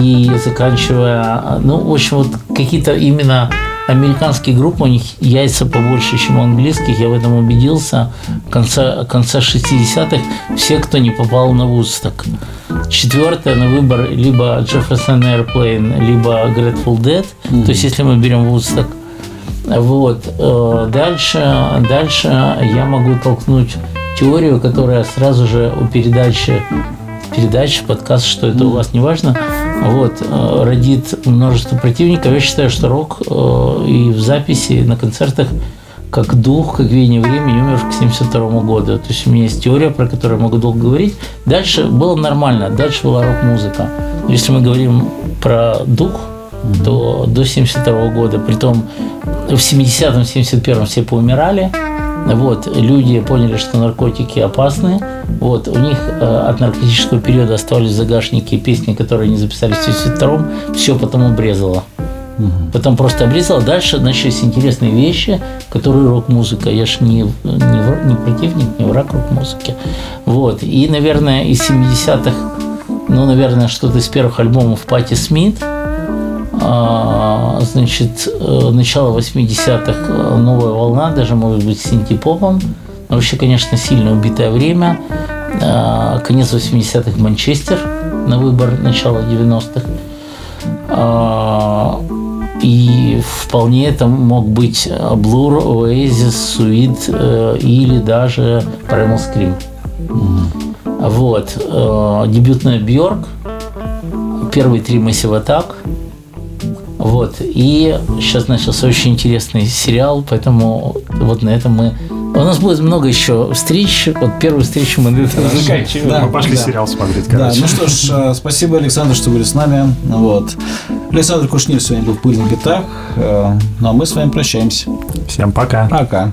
Speaker 3: И заканчивая, ну, в общем, вот какие-то именно американские группы, у них яйца побольше, чем у английских, я в этом убедился. В конце, конце 60-х все, кто не попал на Вудсток. Четвертое на выбор либо Jefferson Airplane, либо Grateful Dead. То есть, если мы берем Вудсток. Вот. Э, Дальше, дальше я могу толкнуть теорию, которая сразу же у передачи передачи, подкаст, что это у вас не важно, вот, э, родит множество противников. Я считаю, что рок э, и в записи, на концертах, как дух, как веяние времени, умер к 72 году. То есть у меня есть теория, про которую я могу долго говорить. Дальше было нормально, дальше была рок-музыка. Если мы говорим про дух, то до 72 года, притом в 70-м, 71-м все поумирали, вот, люди поняли, что наркотики опасны. Вот, у них э, от наркотического периода оставались в загашнике песни, которые они записали в 72-м. Все потом обрезало. Потом просто обрезало. Дальше начались интересные вещи, которые рок-музыка. Я же не, не, не противник, не враг рок-музыки. Вот. И, наверное, из 70-х, ну, наверное, что-то из первых альбомов Пати Смит, значит, э, начало 80-х, э, новая волна, даже, может быть, с синтепопом. Но вообще, конечно, сильно убитое время. А, Конец 80-х Манчестер на выбор, начало 90-х. А, И вполне это мог быть Oasis, Suid э, или даже Primal Scream. Вот. Э, Дебютная Бьорк, первые три Massive Attack. Вот. И сейчас начался очень интересный сериал, поэтому вот на этом мы... У нас будет много еще встреч. Вот первую встречу мы заканчиваем.
Speaker 1: Да,
Speaker 2: Мы пошли
Speaker 1: да.
Speaker 2: сериал смотреть,
Speaker 1: Да,
Speaker 2: короче.
Speaker 1: ну что ж, э, спасибо, Александр, что были с нами. Вот. Александр Кушнир сегодня был в пыльных битах. Э, Ну а мы с вами прощаемся.
Speaker 2: Всем пока.
Speaker 1: Пока.